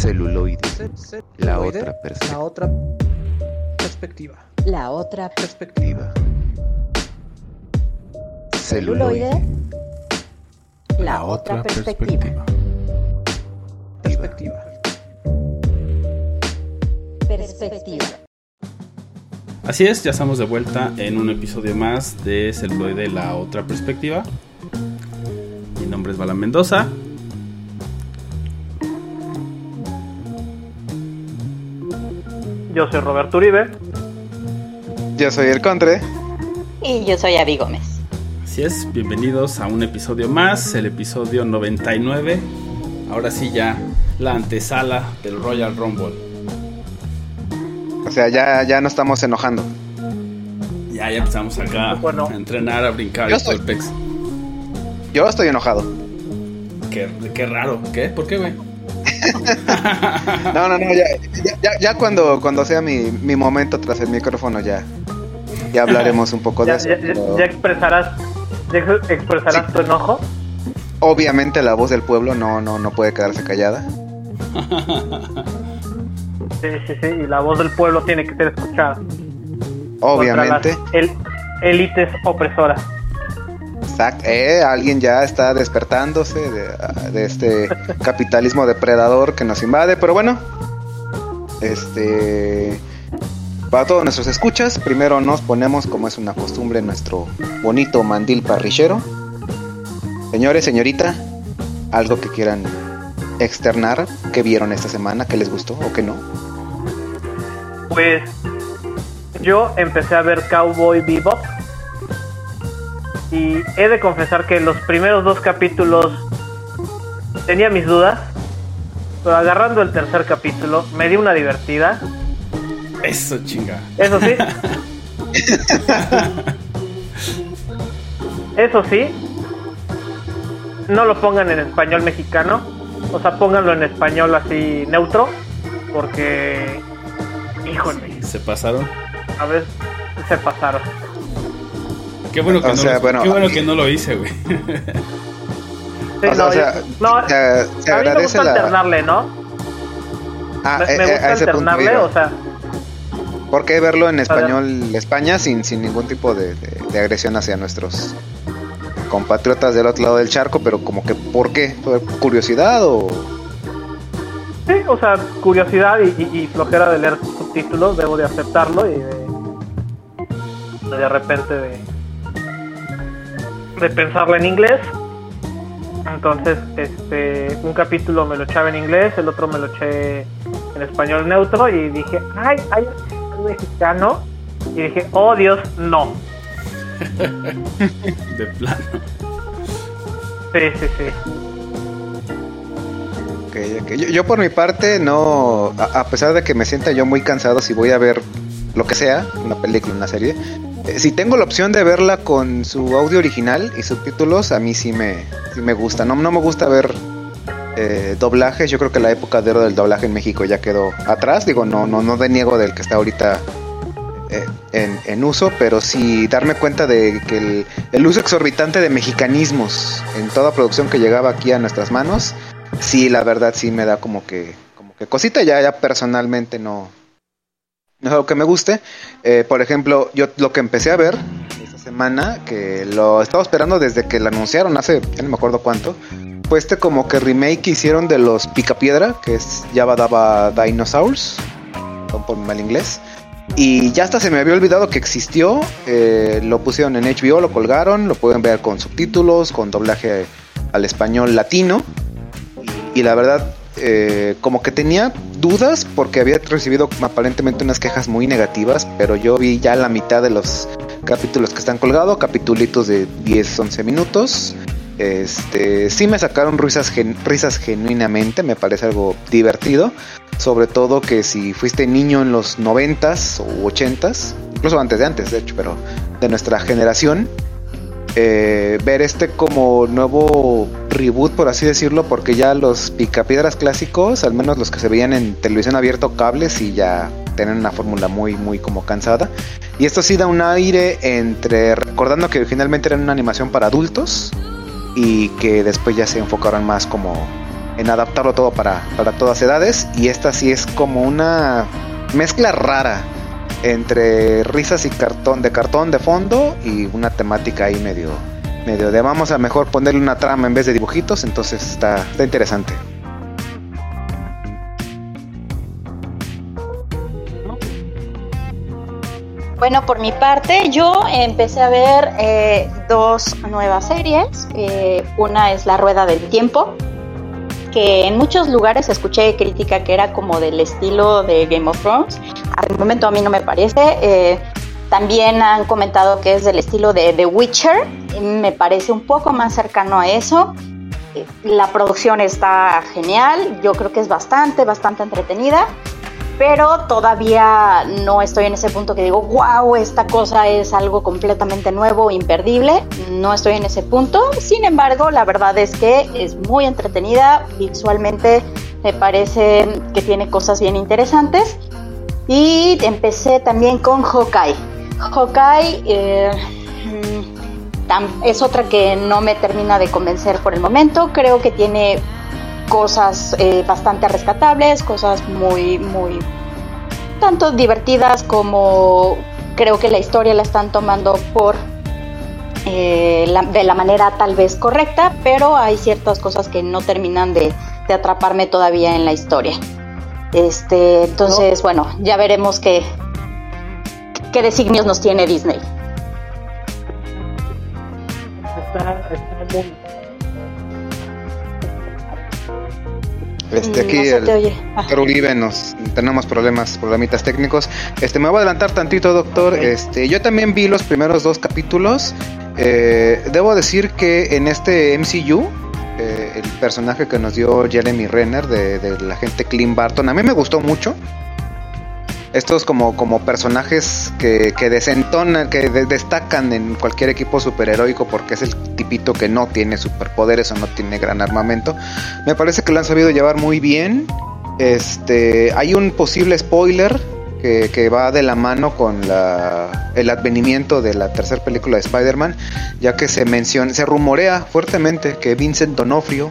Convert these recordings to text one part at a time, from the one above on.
Celuloide. La otra perspectiva. La otra perspectiva. La otra Perspectiva. celuloide. La otra perspectiva. Perspectiva. Perspectiva. Así es, ya estamos de vuelta en un episodio más de Celuloide La Otra Perspectiva. Mi nombre es Bala Mendoza. Yo soy Roberto Uribe. Yo soy el Contre. Y yo soy Avi Gómez. Así es, bienvenidos a un episodio más, el episodio 99. Ahora sí ya la antesala del Royal Rumble. O sea, ya, ya no estamos enojando. Ya, ya empezamos acá Bueno. a entrenar, a brincar Yo y estoy-. Yo estoy enojado. Qué, qué raro, ¿qué? ¿Por qué, güey? No, no, no, ya, ya, ya- cuando, cuando sea mi, mi momento tras el micrófono ya, ya hablaremos un poco de eso. ya- pero ya expresarás, ya ex- expresarás tu enojo. Obviamente la voz del pueblo no, no, no puede quedarse callada. Sí, sí, sí. Y la voz del pueblo tiene que ser escuchada. Obviamente. Contra las el- élites opresoras. Eh, alguien ya está despertándose de, de este capitalismo depredador que nos invade, pero bueno, este para todos nuestros escuchas, primero nos ponemos como es una costumbre nuestro bonito mandil parrillero. Señores, señorita, algo que quieran externar, que vieron esta semana, que les gustó o que no. Pues yo empecé a ver Cowboy Bebop. Y he de confesar que los primeros dos capítulos tenía mis dudas. Pero agarrando el tercer capítulo me di una divertida. Eso, chinga. Eso sí. Eso sí. No lo pongan en español mexicano. O sea, pónganlo en español así neutro. Porque. Híjole. Se pasaron. A ver, se pasaron. Qué bueno que, O no, sea, lo, bueno, qué bueno a mí- que no lo hice, güey. Sí, O sea, no, o sea, se, se a mí me agradece gusta la... alternarle, ¿no? Ah, me, eh, me eh, gusta a ese punto alternarle, o sea, ¿Por qué verlo en español España sin, sin ningún tipo de, de- de agresión hacia nuestros compatriotas del otro lado del charco? Pero como que, ¿por qué? ¿Por curiosidad o...? sí, o sea, curiosidad y, y- y flojera de leer subtítulos, debo de aceptarlo y de, de repente de, de pensarlo en inglés. Entonces, este, un capítulo me lo echaba en inglés, el otro me lo eché en español neutro y dije, ay, hay un mexicano. Y dije, oh Dios, no. De plano. Sí, sí, sí. Ok, ok. Yo, yo por mi parte no... A, a pesar de que me sienta yo muy cansado si voy a ver lo que sea, una película, una serie... eh, si tengo la opción de verla con su audio original y subtítulos, a mí sí me, sí me gusta. No, no me gusta ver eh, doblajes. Yo creo que la época de oro del doblaje en México ya quedó atrás. Digo, no, no, no deniego del que está ahorita eh, en, en uso, pero sí darme cuenta de que el, el uso exorbitante de mexicanismos en toda producción que llegaba aquí a nuestras manos, sí, la verdad sí me da como que, como que cosita. Ya, ya personalmente no, no es algo que me guste. Eh, por ejemplo, yo lo que empecé a ver esta semana, que lo estaba esperando desde que lo anunciaron hace, ya no me acuerdo cuánto, fue este como que remake que hicieron de los Picapiedra, que es Java Dava Dinosaurs, perdón por mal inglés. Y ya hasta se me había olvidado que existió. eh, lo pusieron en HBO, lo colgaron, lo pueden ver con subtítulos, con doblaje al español latino. Y la verdad, eh, como que tenía dudas porque había recibido aparentemente unas quejas muy negativas, pero yo vi ya la mitad de los capítulos que están colgados, capitulitos de 10, 11 minutos. Este, sí me sacaron risas, risas genuinamente, me parece algo divertido. Sobre todo que si fuiste niño en los 90s o 80s, incluso antes de antes, de hecho, pero de nuestra generación, eh, ver este como nuevo reboot, por así decirlo, porque ya los picapiedras clásicos, al menos los que se veían en televisión abierta o cables, y ya tienen una fórmula muy, muy como cansada. Y esto sí da un aire entre recordando que originalmente era una animación para adultos y que después ya se enfocaron más como en adaptarlo todo para, para todas edades. Y esta sí es como una mezcla rara entre risas y cartón de cartón de fondo y una temática ahí medio medio de vamos a mejor ponerle una trama en vez de dibujitos, entonces está, está interesante. Bueno, por mi parte, yo empecé a ver eh, dos nuevas series. Eh, una es La Rueda del Tiempo, que en muchos lugares escuché crítica que era como del estilo de Game of Thrones. Al momento a mí no me parece. Eh, también han comentado que es del estilo de The Witcher. Me parece un poco más cercano a eso. La producción está genial. Yo creo que es bastante, bastante entretenida pero todavía no estoy en ese punto que digo, wow, esta cosa es algo completamente nuevo, imperdible. No estoy en ese punto. Sin embargo, la verdad es que es muy entretenida. Visualmente me parece que tiene cosas bien interesantes. Y empecé también con Hawkeye. Hawkeye eh, mm, es otra que no me termina de convencer por el momento. Creo que tiene cosas eh, bastante rescatables, cosas muy, muy, tanto divertidas como creo que la historia la están tomando por eh, de la manera tal vez correcta, pero hay ciertas cosas que no terminan de, atraparme todavía en la historia. Este, entonces, bueno, ya veremos qué, qué designios nos tiene Disney. Está, está muy, Este, Mm, aquí no el oye. Doctor Uribe nos tenemos problemas, problemitas técnicos. Este, me voy a adelantar tantito, doctor. Este, yo también vi los primeros dos capítulos. Eh, debo decir que en este MCU, eh, el personaje que nos dio Jeremy Renner de, de la gente Clint Barton, a mí me gustó mucho. Estos como, como personajes que, que desentonan, que de- destacan en cualquier equipo superheroico porque es el tipito que no tiene superpoderes o no tiene gran armamento. Me parece que lo han sabido llevar muy bien. Este, hay un posible spoiler que, que va de la mano con la, el advenimiento de la tercera película de Spider-Man, ya que se menciona, se rumorea fuertemente que Vincent D'Onofrio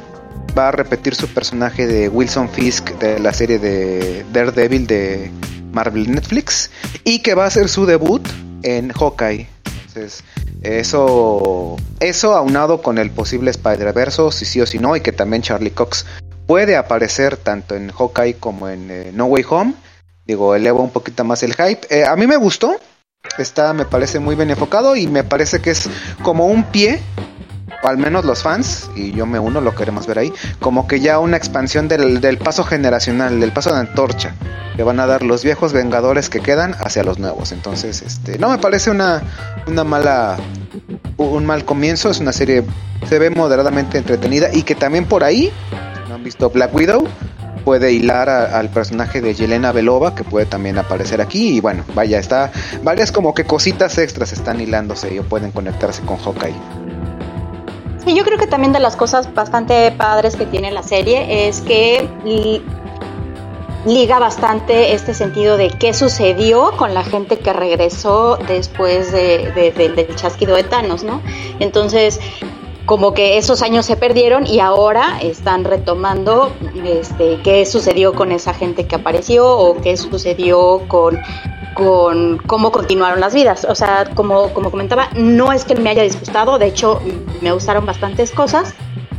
va a repetir su personaje de Wilson Fisk de la serie de Daredevil de Marvel Netflix y que va a hacer su debut en Hawkeye. Entonces, eso, eso aunado con el posible Spider-Verse, si sí o si no, y que también Charlie Cox puede aparecer tanto en Hawkeye como en eh, No Way Home. Digo, eleva un poquito más el hype. Eh, a mí me gustó. Está, me parece muy bien enfocado y me parece que es como un pie, o al menos los fans, y yo me uno, lo queremos ver ahí, como que ya una expansión del, del paso generacional, del paso de antorcha, que van a dar los viejos vengadores que quedan hacia los nuevos. Entonces, este, no me parece una, una mala, un mal comienzo, es una serie, se ve moderadamente entretenida y que también por ahí, no han visto Black Widow, puede hilar al personaje de Yelena Belova, que puede también aparecer aquí. Y bueno, vaya, está varias como que cositas extras están hilándose y pueden conectarse con Hawkeye. Sí, yo creo que también de las cosas bastante padres que tiene la serie es que li- liga bastante este sentido de qué sucedió con la gente que regresó después de, de- de- del chasquido de Thanos, ¿no? Entonces, como que esos años se perdieron y ahora están retomando este, qué sucedió con esa gente que apareció o qué sucedió con con cómo continuaron las vidas. O sea, como, como comentaba, no es que me haya disgustado, de hecho me gustaron bastantes cosas,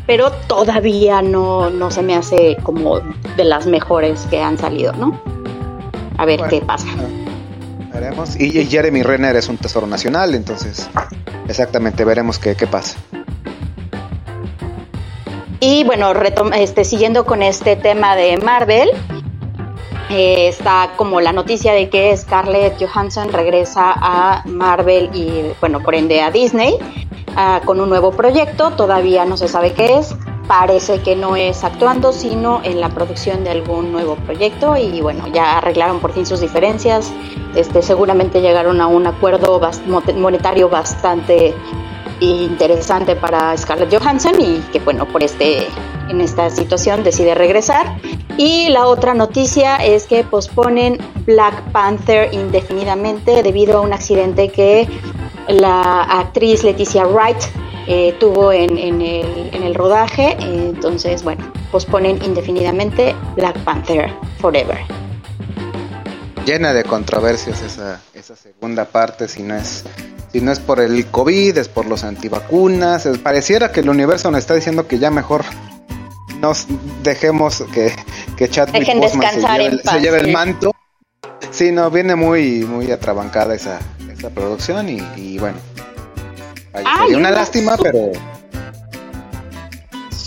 pero todavía no, no se me hace como de las mejores que han salido, ¿no? A ver Bueno. qué pasa. Veremos. Y, y Jeremy Renner es un tesoro nacional, entonces exactamente veremos qué, qué pasa. Y bueno, este, siguiendo con este tema de Marvel, eh, está como la noticia de que Scarlett Johansson regresa a Marvel y bueno, por ende a Disney ah, con un nuevo proyecto, todavía no se sabe qué es, parece que no es actuando, sino en la producción de algún nuevo proyecto. Y bueno, ya arreglaron por fin sus diferencias, este, seguramente llegaron a un acuerdo monetario bastante interesante para Scarlett Johansson y que bueno, por este en esta situación decide regresar. Y la otra noticia es que posponen Black Panther indefinidamente debido a un accidente que la actriz Leticia Wright eh, tuvo en, en el, en el rodaje. Entonces, bueno, posponen indefinidamente Black Panther Forever. Llena de controversias esa, esa segunda parte, si no es si no es por el COVID, es por los antivacunas. Pareciera que el universo nos está diciendo que ya mejor nos dejemos que, que Chadwick Dejen Boseman descansar se, lleve, paz, se lleve el manto. Sí, no, viene muy, muy atrabancada esa, esa producción y, y bueno. Ay, sería una lástima, pero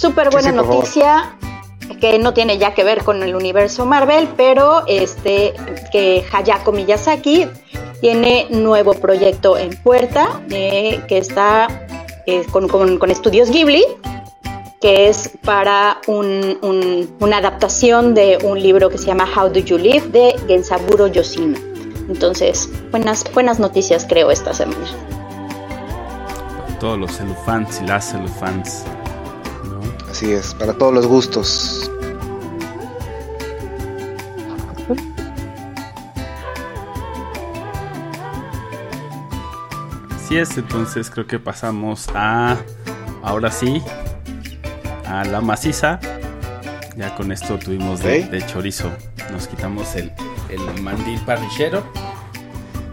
Súper buena Sí, noticia que no tiene ya que ver con el universo Marvel, pero este que Hayako Miyazaki tiene nuevo proyecto en puerta que está eh, con, con- con estudios Ghibli, que es para un- un- una adaptación de un libro que se llama How Do You Live de Gensaburo Yoshino. Entonces, buenas, buenas noticias creo esta semana. Todos los celufans y las celufans. Así es, para todos los gustos. Así es, entonces creo que pasamos a. Ahora sí. A la maciza. Ya con esto tuvimos de, chorizo. Nos quitamos el, el mandil parrillero.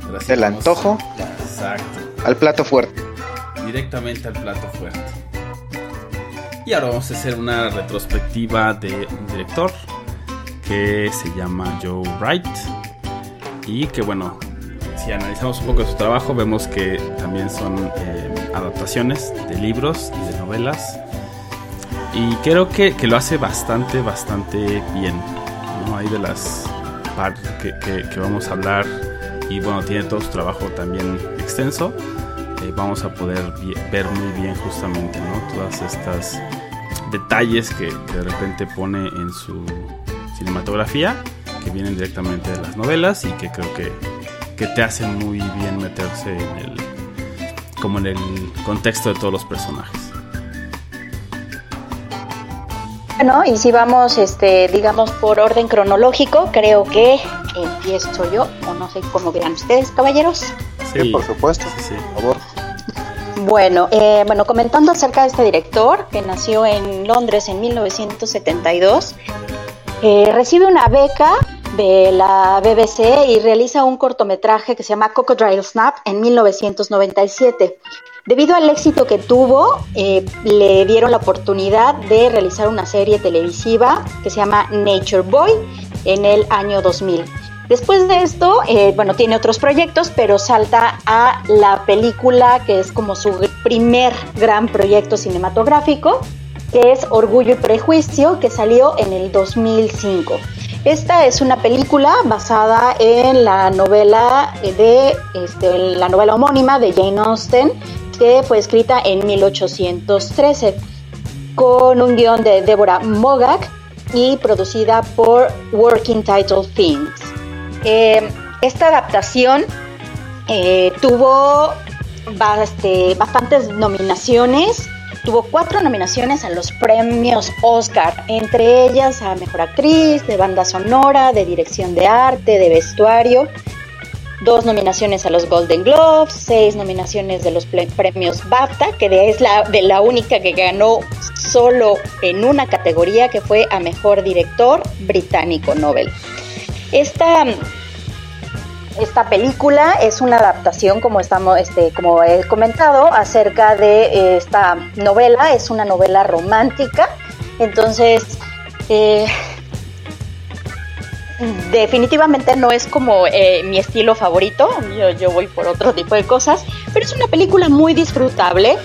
Ahora sí El vamos- antojo Exacto. al plato fuerte. directamente al plato fuerte. Y ahora vamos a hacer una retrospectiva de un director que se llama Joe Wright. Y que bueno, si analizamos un poco su trabajo, vemos que también son eh, adaptaciones de libros y de novelas. Y creo que, que lo hace bastante, bastante bien. ¿no? Hay de las partes que, que- vamos a hablar. Y bueno, tiene todo su trabajo también extenso eh, vamos a poder ver muy bien justamente ¿no? todas estas detalles que, que de repente pone en su cinematografía que vienen directamente de las novelas y que creo que, que te hacen muy bien meterse en el como en el contexto de todos los personajes Bueno, y si vamos, este, digamos, por orden cronológico, creo que empiezo yo, o no sé cómo vean ustedes, caballeros. Sí, por supuesto. sí, sí. Por favor. Bueno, eh, bueno, comentando acerca de este director que nació en Londres en 1972, eh, recibe una beca de la BBC y realiza un cortometraje que se llama Crocodile Snap en 1997. Debido al éxito que tuvo, eh, le dieron la oportunidad de realizar una serie televisiva que se llama Nature Boy en el año 2000. Después de esto, eh, bueno, tiene otros proyectos, pero salta a la película que es como su primer gran proyecto cinematográfico, que es Orgullo y Prejuicio, que salió en el 2005. Esta es una película basada en la novela de este, la novela homónima de Jane Austen, que fue escrita en 1813, con un guion de Deborah Mogak y producida por Working Title Films. Eh, esta adaptación eh, tuvo bastantes nominaciones. Tuvo cuatro nominaciones a los premios Oscar, entre ellas a Mejor Actriz, de Banda Sonora, de Dirección de Arte, de Vestuario. Dos nominaciones a los Golden Globes, seis nominaciones de los premios BAFTA, que es la, de la única que ganó solo en una categoría, que fue a Mejor Director Británico Nobel. Esta, esta película es una adaptación, como, estamos, este, como he comentado, acerca de eh, esta novela. Es una novela romántica. Entonces, eh, definitivamente no es como eh, mi estilo favorito. Yo, yo voy por otro tipo de cosas. Pero es una película muy disfrutable.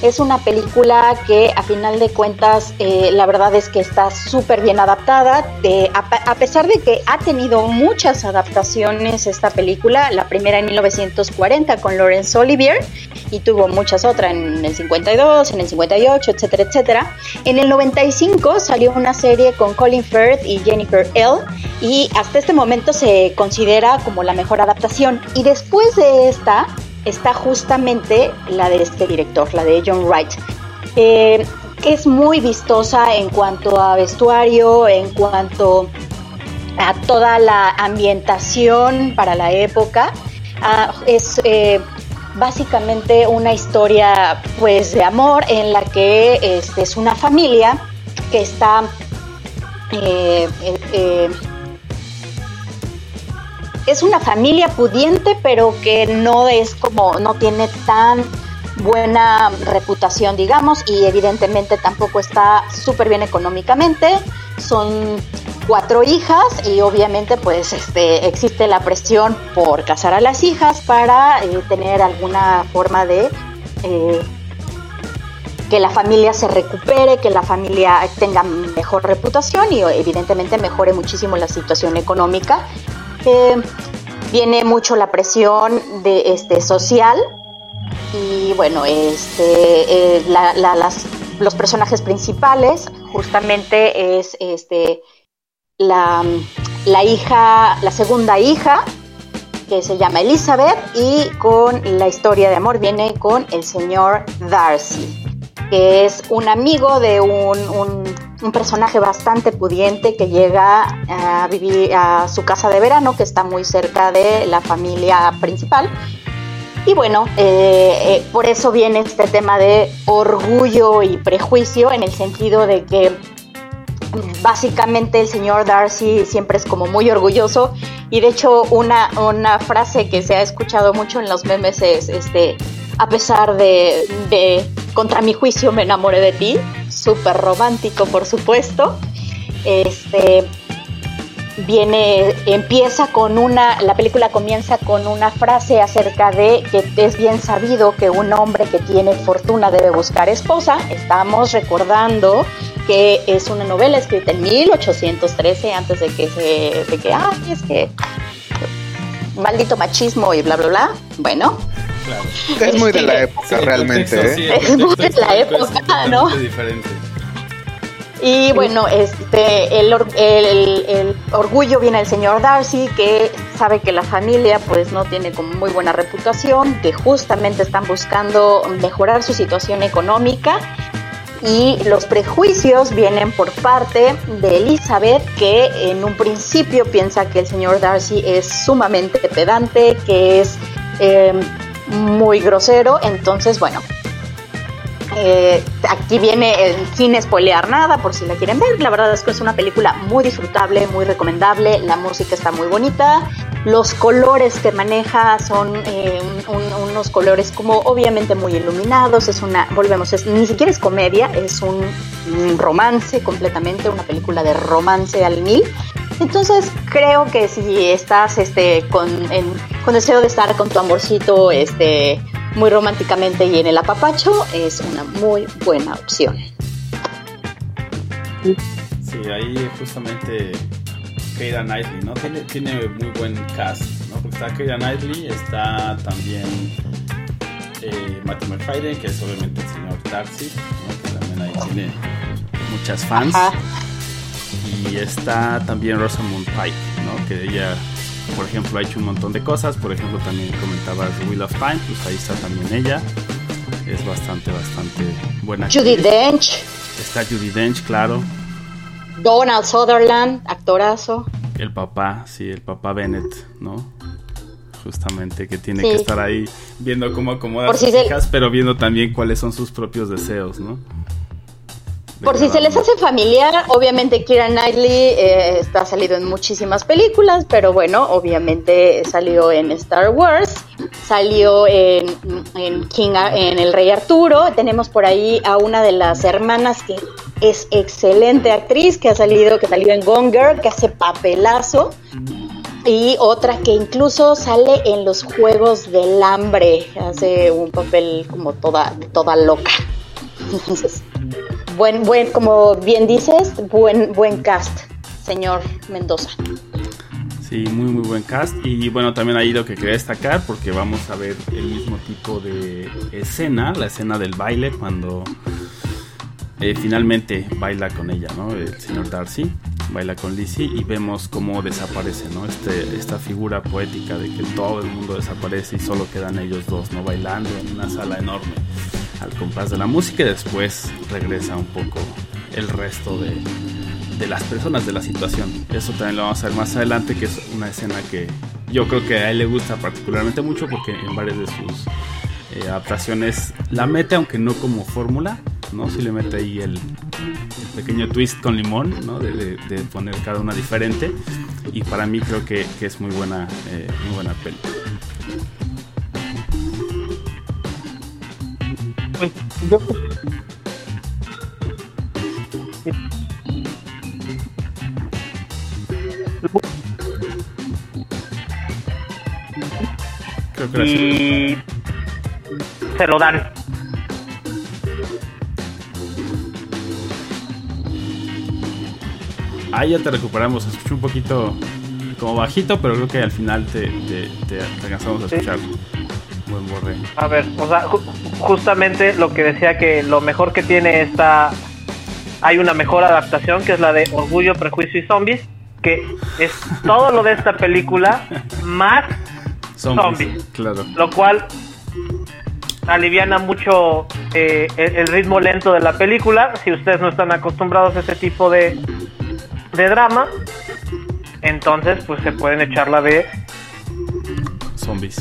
Es una película que a final de cuentas eh, la verdad es que está súper bien adaptada. A, a, pesar de que ha tenido muchas adaptaciones esta película, la primera en 1940 con Laurence Olivier y tuvo muchas otras en el 52, en el 58, etcétera, etcétera. En el 95 salió una serie con Colin Firth y Jennifer L y hasta este momento se considera como la mejor adaptación. Y después de esta está justamente la de este director, la de John Wright. Eh, es muy vistosa en cuanto a vestuario, en cuanto a toda la ambientación para la época. Ah, es eh, básicamente una historia pues de amor en la que este, es una familia que está eh, es una familia pudiente, pero que no es como, no tiene tan buena reputación, digamos, y evidentemente tampoco está súper bien económicamente. Son cuatro hijas y obviamente pues este, existe la presión por casar a las hijas para eh, tener alguna forma de eh, que la familia se recupere, que la familia tenga mejor reputación y evidentemente mejore muchísimo la situación económica. Eh, viene mucho la presión de este social y bueno, este, eh, la- la- las- los personajes principales justamente es este, la, la hija, la segunda hija, que se llama Elizabeth, y con la historia de amor viene con el señor Darcy, que es un amigo de un, un- personaje bastante pudiente que llega a vivir a su casa de verano, que está muy cerca de la familia principal. Y bueno, eh, eh, por eso viene este tema de orgullo y prejuicio en el sentido de que básicamente el señor Darcy siempre es como muy orgulloso y de hecho una, una frase que se ha escuchado mucho en los memes es este a pesar de contra mi juicio me enamoré de ti, súper romántico por supuesto. Este viene, empieza con una, la película comienza con una frase acerca de que es bien sabido que un hombre que tiene fortuna debe buscar esposa. Estamos recordando que es una novela escrita en 1813, antes de que se, de que, ah, es que maldito machismo y bla, bla, bla. Bueno, Claro. Es muy de la Sí, época Sí, realmente, contexto, ¿eh? sí, Es muy de la época, ¿no? diferente. Y bueno, este, el- el orgullo viene del señor Darcy, que sabe que la familia pues no tiene como muy buena reputación, que justamente están buscando mejorar su situación económica. Y los prejuicios vienen por parte de Elizabeth, que en un principio piensa que el señor Darcy es sumamente pedante, que es eh, muy grosero. Entonces, bueno, eh, aquí viene el, sin spoilear nada, por si la quieren ver. La verdad es que es una película muy disfrutable, muy recomendable. La música está muy bonita. Los colores que maneja son eh, un- un- unos colores como obviamente muy iluminados. Es una, volvemos, es, ni siquiera es comedia, es un, romance completamente, una película de romance al mil. Entonces creo que si estás este, con, con deseo de estar con tu amorcito este, muy románticamente y en el apapacho, es una muy buena opción. Sí, ahí justamente Keira Knightley, ¿no? Tiene, tiene muy buen cast, ¿no? Porque está Keira Knightley, está también eh, Matthew McFadden, que es obviamente el señor Darcy, ¿no? Que también ahí tiene muchas fans. Ajá. Y está también Rosamund Pike, ¿no? Que ella, por ejemplo, ha hecho un montón de cosas. Por ejemplo, también comentabas Wheel of Time, pues ahí está también ella. Es bastante, bastante buena. Judy actriz. Dench, Está Judy Dench, claro. Donald Sutherland, actorazo. El papá, sí, el papá Bennett, ¿no? Justamente que tiene Sí. que estar ahí viendo cómo acomoda Por sus si se- hijas, pero viendo también cuáles son sus propios deseos, ¿no? Por si se les hace familiar, obviamente Kira Knightley eh, está salido en muchísimas películas, pero bueno, obviamente salió en Star Wars, salió en, en King, en El Rey Arturo. Tenemos por ahí a una de las hermanas que es excelente actriz, que ha salido, que salió en Gone Girl, que hace papelazo. Y otra que incluso sale en los Juegos del Hambre, hace un papel como toda, toda loca. Entonces, buen, buen, como bien dices, buen, buen cast, señor Mendoza. Sí, muy muy buen cast. Y bueno, también ahí lo que quería destacar, porque vamos a ver el mismo tipo de escena, la escena del baile, cuando eh, finalmente baila con ella, ¿no? El señor Darcy baila con Lizzie y vemos cómo desaparece, ¿no? Este, esta figura poética de que todo el mundo desaparece y solo quedan ellos dos, ¿no? Bailando en una sala enorme al compás de la música y después regresa un poco el resto de, de las personas de la situación. Eso también lo vamos a ver más adelante, que es una escena que yo creo que a él le gusta particularmente mucho porque en varias de sus eh, adaptaciones la mete, aunque no como fórmula, ¿no? Si le mete ahí el, pequeño twist con limón, ¿no? De, poner cada una diferente. Y para mí creo que, que es muy buena, eh, muy buena peli. Pues yo. Creo que sí. Y se lo dan. Ahí ya te recuperamos. Escuché un poquito como bajito, pero creo que al final te, te, te- te alcanzamos a Sí. escuchar. Buen borre. A ver, o sea, justamente lo que decía que lo mejor que tiene esta. Hay una mejor adaptación que es la de Orgullo, Prejuicio y Zombies, que es todo lo de esta película más Zombies. Zombies. Claro. lo cual aliviana mucho eh, el, el ritmo lento de la película. Si ustedes no están acostumbrados a este tipo de, de drama, entonces pues se pueden echar la de Zombies.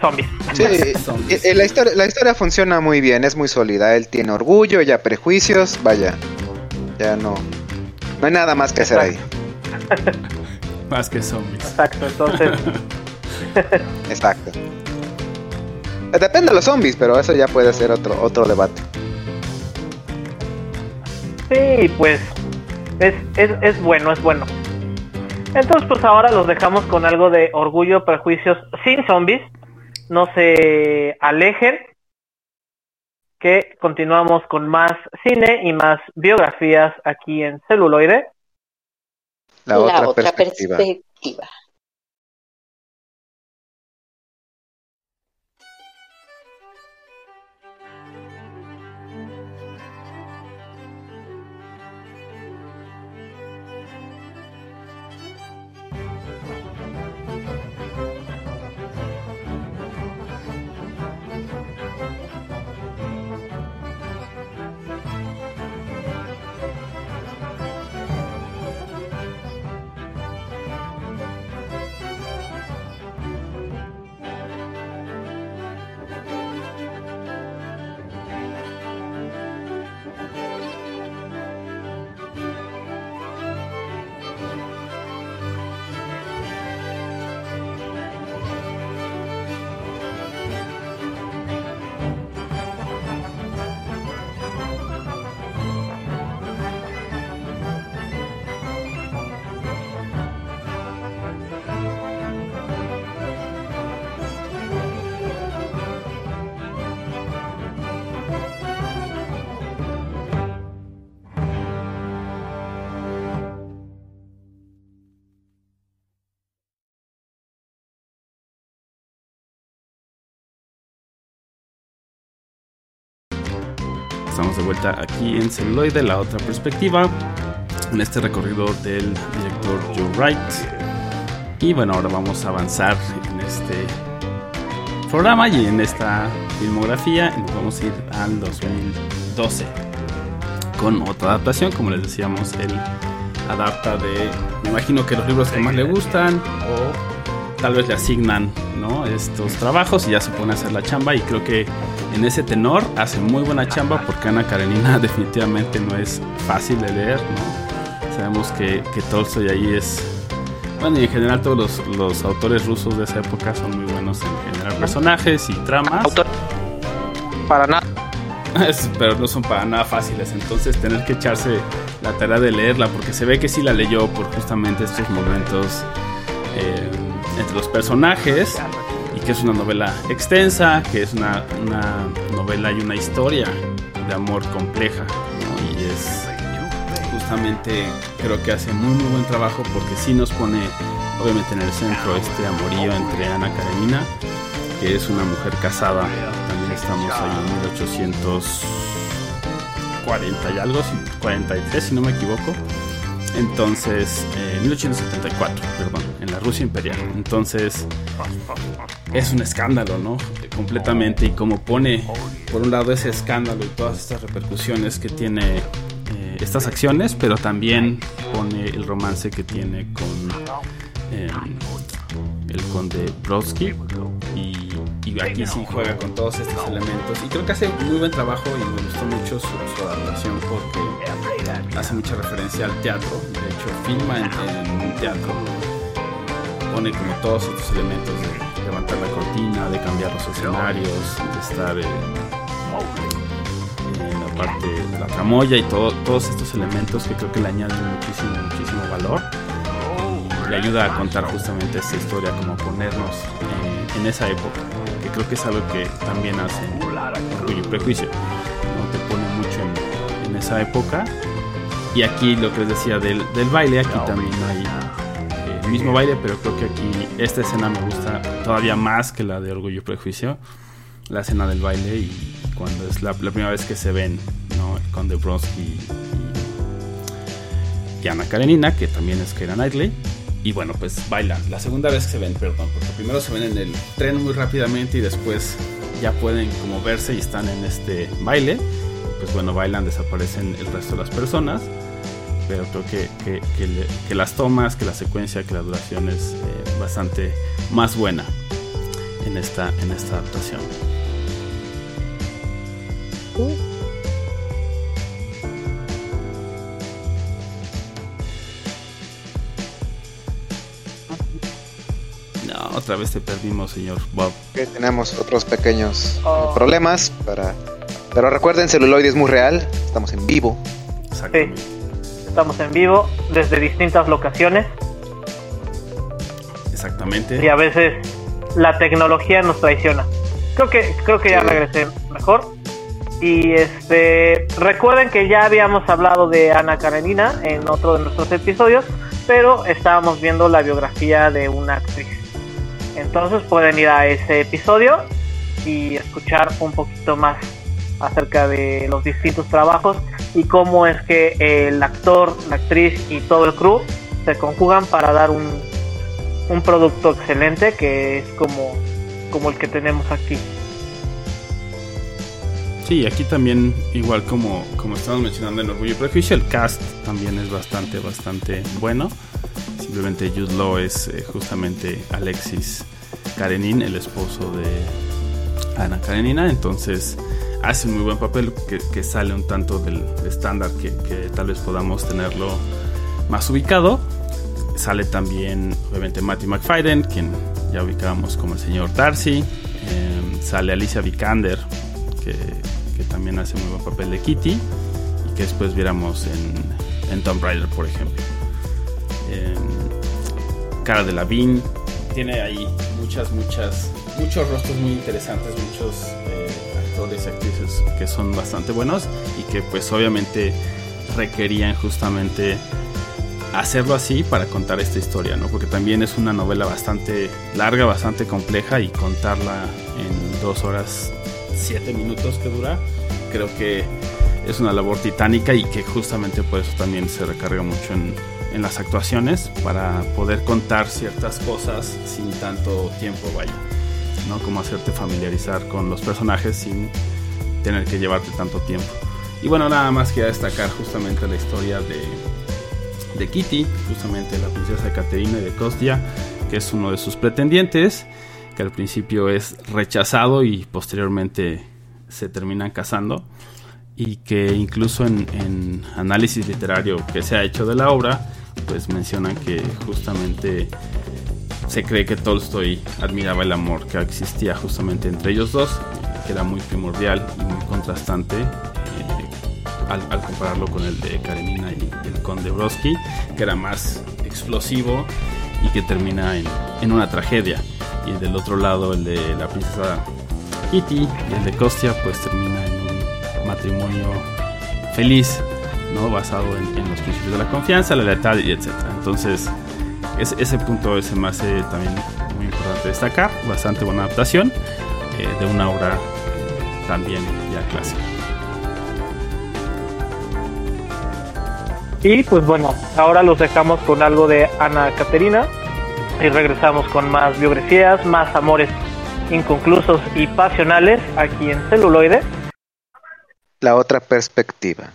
Zombies. Sí, Zombies. eh, eh, la, historia, la historia funciona muy bien, es muy sólida. Él tiene orgullo, ella prejuicios, vaya. Ya no. No hay nada más que hacer ahí. Más que zombies. Exacto, entonces Exacto. Depende de los zombies, pero eso ya puede ser otro, otro debate. sí, pues es, es, es bueno, es bueno. Entonces pues ahora los dejamos con algo de orgullo, prejuicios sin zombies. No se alejen. Que continuamos con más cine y más biografías aquí en celuloide. La, otra, perspectiva. perspectiva. Estamos de vuelta aquí en celuloide, la otra perspectiva, en este recorrido del director Joe Wright. Y bueno, ahora vamos a avanzar en este programa y en esta filmografía. y Nos vamos a ir al 2012 con otra adaptación, como les decíamos, él adapta de, me imagino que los libros que más le gustan o tal vez le asignan ¿no? estos trabajos y ya se pone a hacer la chamba y creo que en ese tenor hace muy buena chamba porque Ana Karenina definitivamente no es fácil de leer, ¿no? Sabemos que, que Tolstoy ahí es, bueno, y en general todos los, los autores rusos de esa época son muy buenos en generar personajes y tramas. Autor. Para nada. Pero no son para nada fáciles. Entonces tener que echarse la tarea de leerla, porque se ve que sí la leyó por justamente estos momentos eh, entre los personajes y que es una novela extensa, que es una, novela y una historia de amor compleja. Y es justamente creo que hace muy muy buen trabajo porque sí nos pone obviamente en el centro este amorío entre Ana Karenina que es una mujer casada. También estamos ahí en 1840 y algo si- 43 si no me equivoco. Entonces eh, 1874 perdón en la Rusia imperial. Entonces es un escándalo no completamente y como pone por un lado ese escándalo y todas estas repercusiones que tiene eh, estas acciones pero también pone el romance que tiene con eh, el conde Brodsky. Y y aquí sí juega con todos estos elementos. Y creo que hace muy buen trabajo y me gustó mucho su, su adaptación porque hace mucha referencia al teatro. De hecho filma en, en un teatro pone como todos estos elementos de levantar la cortina de cambiar los escenarios de estar eh, en la parte de la tramoya y todo, todos estos elementos que creo que le añaden muchísimo muchísimo valor le ayuda a contar justamente esta historia como ponernos eh, en esa época que creo que es algo que también hace Orgullo y Prejuicio ¿no? te pone mucho en, en, esa época y aquí lo que les decía del, del baile aquí también hay el mismo baile pero creo que aquí esta escena me gusta todavía más que la de Orgullo y Prejuicio la escena del baile y cuando es la, la primera vez que se ven ¿no? el Conde Bronsky y, y Ana Karenina que también es Keira Knightley y bueno, pues bailan. La segunda vez que se ven, perdón, porque primero se ven en el tren muy rápidamente y después ya pueden como verse y están en este baile. Pues bueno, bailan, desaparecen el resto de las personas. Pero creo que, que, que, le, que las tomas, que la secuencia, que la duración es eh, bastante más buena en esta, en esta adaptación. No, otra vez te perdimos, señor Bob. Que tenemos otros pequeños oh. problemas para. Pero recuerden, celuloide es muy real. Estamos en vivo. Sí, estamos en vivo desde distintas locaciones. Exactamente. Y a veces la tecnología nos traiciona. Creo que creo que ya regresé mejor. Y este recuerden que ya habíamos hablado de Ana Karenina en otro de nuestros episodios, pero estábamos viendo la biografía de una actriz. Entonces pueden ir a ese episodio y escuchar un poquito más acerca de los distintos trabajos y cómo es que el actor, la actriz y todo el crew se conjugan para dar un, un producto excelente que es como, como el que tenemos aquí. Sí, aquí también, igual como, como estamos mencionando en Orgullo y Prejuicio, el cast también es bastante, bastante bueno. Simplemente Jude Law es eh, justamente Alexis Karenin, el esposo de Ana Karenina. Entonces hace un muy buen papel que, sale un tanto del estándar que, tal vez podamos tenerlo más ubicado. Sale también, obviamente, Matthew McFadden, quien ya ubicábamos como el señor Darcy. Eh, sale Alicia Vikander, que, también hace muy buen papel de Kitty. Y que después viéramos en, en Tomb Raider, por ejemplo. Cara de Lavín. Tiene ahí muchas, muchas, muchos rostros muy interesantes, muchos actores y actrices que son bastante buenos y que pues obviamente requerían justamente hacerlo así para contar esta historia, ¿no? Porque también es una novela bastante larga, bastante compleja y contarla en dos horas siete minutos que dura, creo que es una labor titánica y que justamente por eso también se recarga mucho en, en las actuaciones para poder contar ciertas cosas sin tanto tiempo, vaya, ¿no? Como hacerte familiarizar con los personajes sin tener que llevarte tanto tiempo. Y bueno, nada más quería destacar justamente la historia de, de Kitty, justamente la princesa Caterina de Kostia, que es uno de sus pretendientes, que al principio es rechazado y posteriormente se terminan casando y que incluso en, en, análisis literario que se ha hecho de la obra, pues mencionan que justamente se cree que Tolstoy admiraba el amor que existía justamente entre ellos dos, que era muy primordial y muy contrastante eh, al, compararlo con el de Karenina y el conde Brodsky, que era más explosivo y que termina en, en una tragedia. Y del otro lado el de la princesa Kitty y el de Kostia pues termina en un matrimonio feliz ¿no? basado en, en, los principios de la confianza, la lealtad y etc. Entonces, ese, ese punto se me hace también muy importante destacar. Bastante buena adaptación eh, de una obra eh, también ya clásica. Y pues bueno, ahora los dejamos con algo de Ana Caterina y regresamos con más biografías, más amores inconclusos y pasionales aquí en celuloide. La otra perspectiva.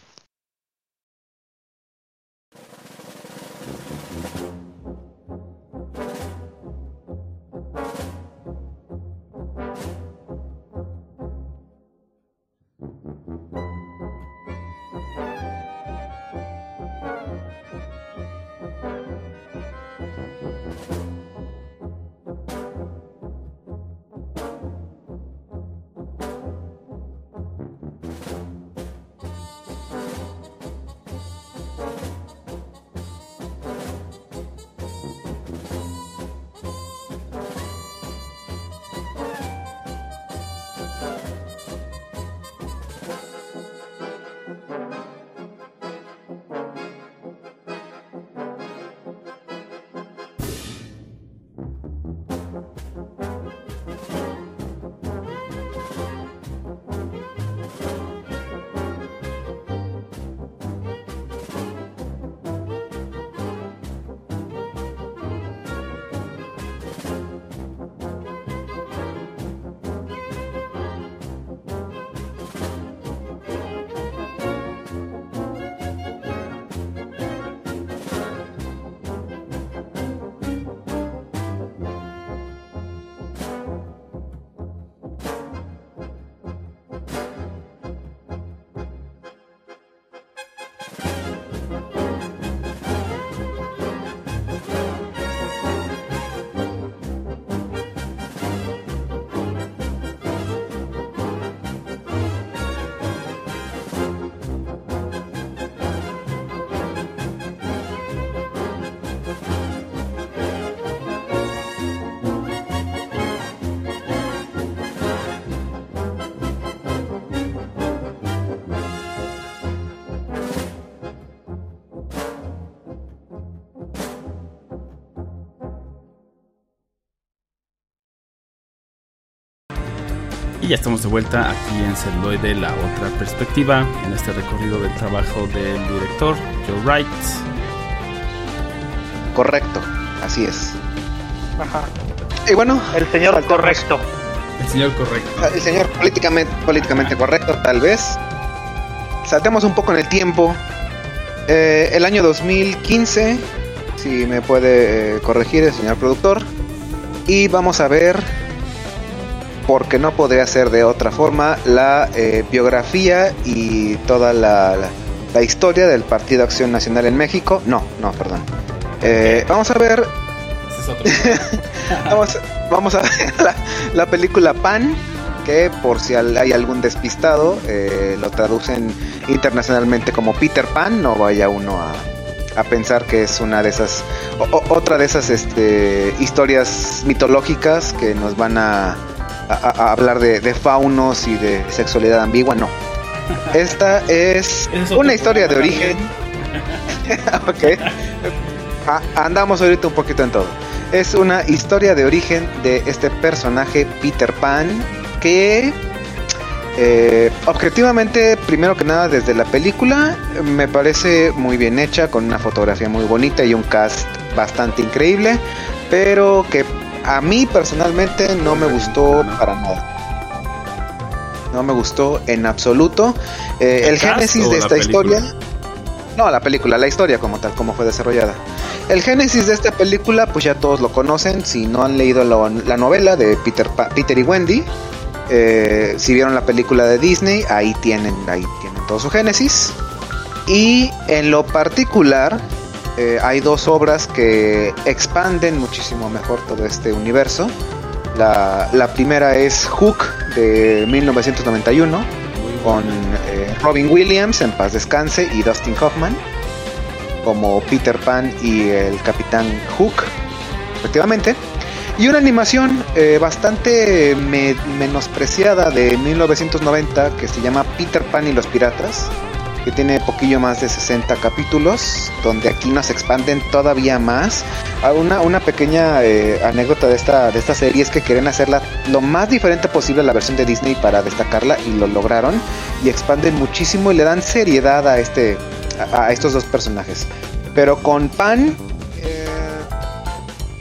Ya estamos de vuelta aquí en Celuloide, la otra perspectiva, en este recorrido del trabajo del director Joe Wright. Correcto, así es. Ajá. Y bueno, El señor faltamos- correcto. El señor correcto. El señor políticamente, políticamente correcto, tal vez. Saltemos un poco en el tiempo. Eh, el año 2015, si me puede eh, corregir el señor productor. Y vamos a ver, porque no podría ser de otra forma, la eh, biografía y toda la, la- la historia del Partido Acción Nacional en México. No, no, perdón. Eh, vamos a ver vamos, vamos a ver la, la película Pan, que por si hay algún despistado, eh, lo traducen internacionalmente como Peter Pan, no vaya uno a, a pensar que es una de esas, o- otra de esas este, historias mitológicas que nos van a, a- a hablar de, de faunos y de sexualidad ambigua, no. Esta es una historia de origen. ok. Ah, andamos ahorita un poquito en todo. Es una historia de origen de este personaje Peter Pan que eh, objetivamente, primero que nada desde la película, me parece muy bien hecha, con una fotografía muy bonita y un cast bastante increíble, pero que a mí personalmente no me gustó para nada. No me gustó en absoluto. Eh, ¿El génesis de esta historia... No, la película, la historia como tal, como fue desarrollada. El génesis de esta película, pues ya todos lo conocen. Si no han leído la novela de Peter, Pa- Peter y Wendy, eh, si vieron la película de Disney, ahí tienen, ahí tienen todo su génesis. Y en lo particular, eh, hay dos obras que expanden muchísimo mejor todo este universo. La, primera es Hook de 1991 con eh, Robin Williams en paz descanse y Dustin Hoffman como Peter Pan y el Capitán Hook efectivamente y una animación eh, bastante me- menospreciada de 1990 que se llama Peter Pan y los piratas que tiene poquillo más de 60 capítulos donde aquí nos expanden todavía más Ah, una, una pequeña eh, anécdota de esta, de esta serie es que quieren hacerla lo más diferente posible a la versión de Disney para destacarla y lo lograron y expanden muchísimo y le dan seriedad a este a, estos dos personajes. Pero con Pan eh,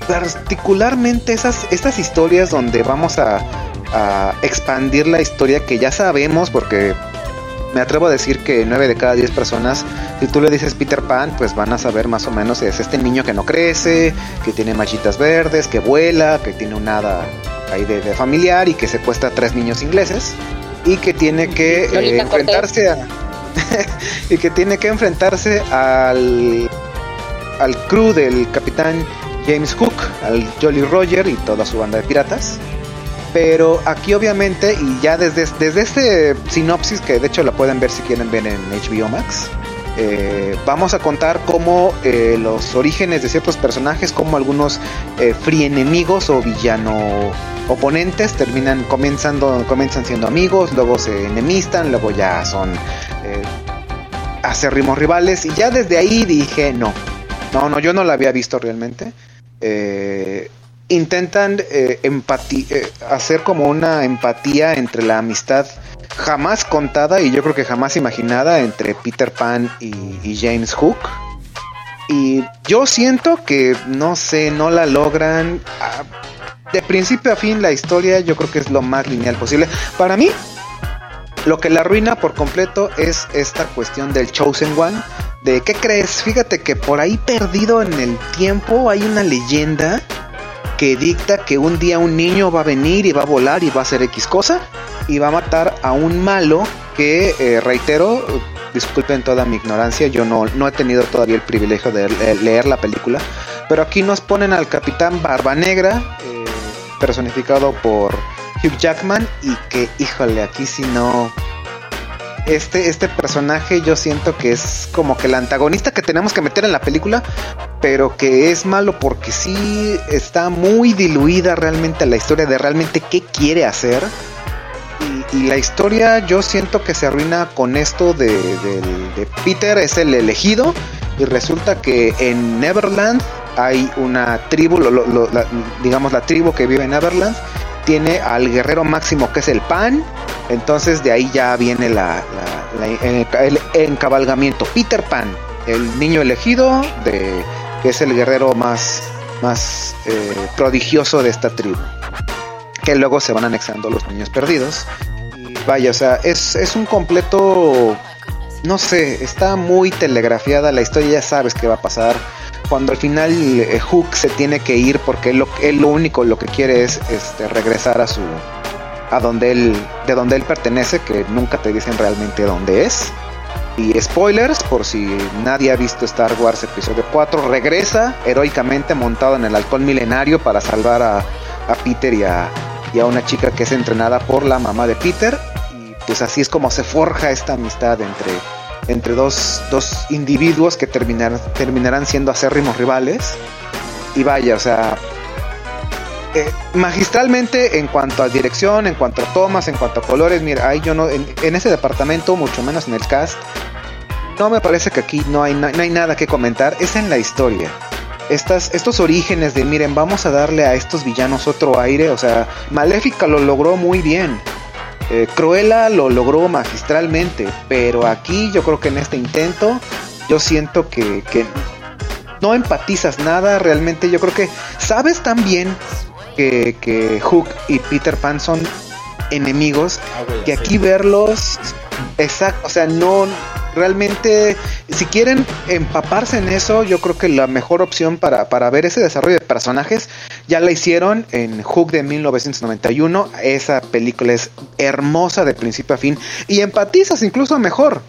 particularmente esas estas historias donde vamos a expandir la historia que ya sabemos porque me atrevo a decir que 9 de cada 10 personas, si tú le dices Peter Pan, pues van a saber más o menos es este niño que no crece, que tiene machitas verdes, que vuela, que tiene un hada ahí de, de familiar y que secuestra a tres niños ingleses y que tiene que eh, enfrentarse a y que tiene que enfrentarse al al crew del capitán James Cook, al Jolly Roger y toda su banda de piratas. Pero aquí obviamente, y ya desde, desde este sinopsis, que de hecho la pueden ver si quieren ver en HBO Max, eh, vamos a contar cómo eh, los orígenes de ciertos personajes, como algunos eh, free enemigos o villano oponentes terminan comenzando, comienzan siendo amigos, luego se enemistan, luego ya son eh, acérrimos rivales, y ya desde ahí dije no, no, no, yo no la había visto realmente. Eh, intentan eh, eh, hacer como una empatía entre la amistad jamás contada y yo creo que jamás imaginada entre Peter Pan y, y James Hook. Y yo siento que, no sé, no la logran. ah, De principio a fin la historia yo creo que es lo más lineal posible. Para mí, lo que la arruina por completo es esta cuestión del Chosen One. De qué crees, fíjate que por ahí perdido en el tiempo hay una leyenda que dicta que un día un niño va a venir y va a volar y va a hacer X cosa y va a matar a un malo que, eh, reitero, disculpen toda mi ignorancia, yo no, no he tenido todavía el privilegio de le- leer la película, pero aquí nos ponen al capitán Barba Negra, eh, personificado por Hugh Jackman, y que, híjole, aquí si no... Este, este personaje yo siento que es como que el antagonista que tenemos que meter en la película, pero que es malo porque sí está muy diluida realmente la historia de realmente qué quiere hacer. Y, la historia yo siento que se arruina con esto de, de Peter es el elegido y resulta que en Neverland hay una tribu, la- digamos la tribu que vive en Neverland, tiene al guerrero máximo que es el pan. Entonces de ahí ya viene la, el encabalgamiento. Peter Pan, el niño elegido, de, que es el guerrero más, más eh, prodigioso de esta tribu. Que luego se van anexando los niños perdidos. Y vaya, o sea, es, es un completo no sé, está muy telegrafiada la historia, ya sabes qué va a pasar. Cuando al final eh, Hook se tiene que ir porque él lo, él lo único lo que quiere es este, regresar a su a donde él de donde él pertenece, que nunca te dicen realmente dónde es. Y spoilers, por si nadie ha visto Star Wars Episodio 4, regresa heroicamente montado en el halcón milenario para salvar a, a Peter y a, y a una chica que es entrenada por la mamá de Peter. Pues así es como se forja esta amistad entre, entre dos, dos individuos que terminar, terminarán siendo acérrimos rivales. Y vaya, o sea, eh, magistralmente en cuanto a dirección, en cuanto a tomas, en cuanto a colores, mira, ahí yo no, en, en ese departamento, mucho menos en el cast, no me parece que aquí no hay, no hay nada que comentar, es en la historia. Estas, estos orígenes de, miren, vamos a darle a estos villanos otro aire, o sea, Maléfica lo logró muy bien. Eh, Cruella lo logró magistralmente, pero aquí yo creo que en este intento yo siento que, que no empatizas nada realmente. Yo creo que sabes también que, que Hook y Peter Pan son enemigos, Ah, que sí. aquí verlos, exacto, o sea, no realmente, si quieren empaparse en eso, yo creo que la mejor opción para, para ver ese desarrollo de personajes ya la hicieron en Hook de 1991. Esa película es hermosa de principio a fin y empatizas incluso mejor.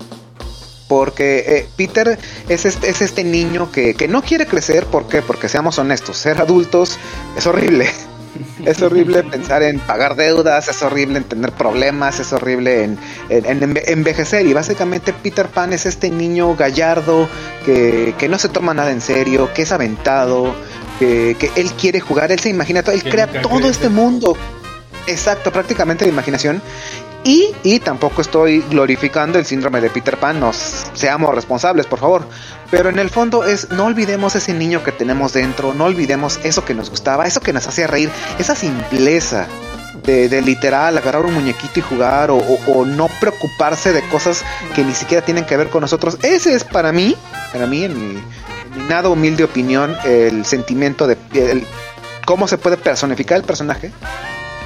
Porque eh, Peter es este, es este niño que, que no quiere crecer. ¿Por qué? Porque seamos honestos, ser adultos es horrible. Es horrible pensar en pagar deudas, es horrible en tener problemas, es horrible en, en- en enve- envejecer. Y básicamente Peter Pan es este niño gallardo que, que no se toma nada en serio, que es aventado, que, que él quiere jugar, él se imagina todo, él crea todo crece. este mundo. Exacto, prácticamente de imaginación. Y, tampoco estoy glorificando el síndrome de Peter Pan, nos seamos responsables, por favor. Pero en el fondo es, no olvidemos ese niño que tenemos dentro, no olvidemos eso que nos gustaba, eso que nos hacía reír, esa simpleza de, literal agarrar un muñequito y jugar o, no preocuparse de cosas que ni siquiera tienen que ver con nosotros. Ese es para mí, para mí, en mi, nada humilde opinión, el sentimiento de cómo se puede personificar el personaje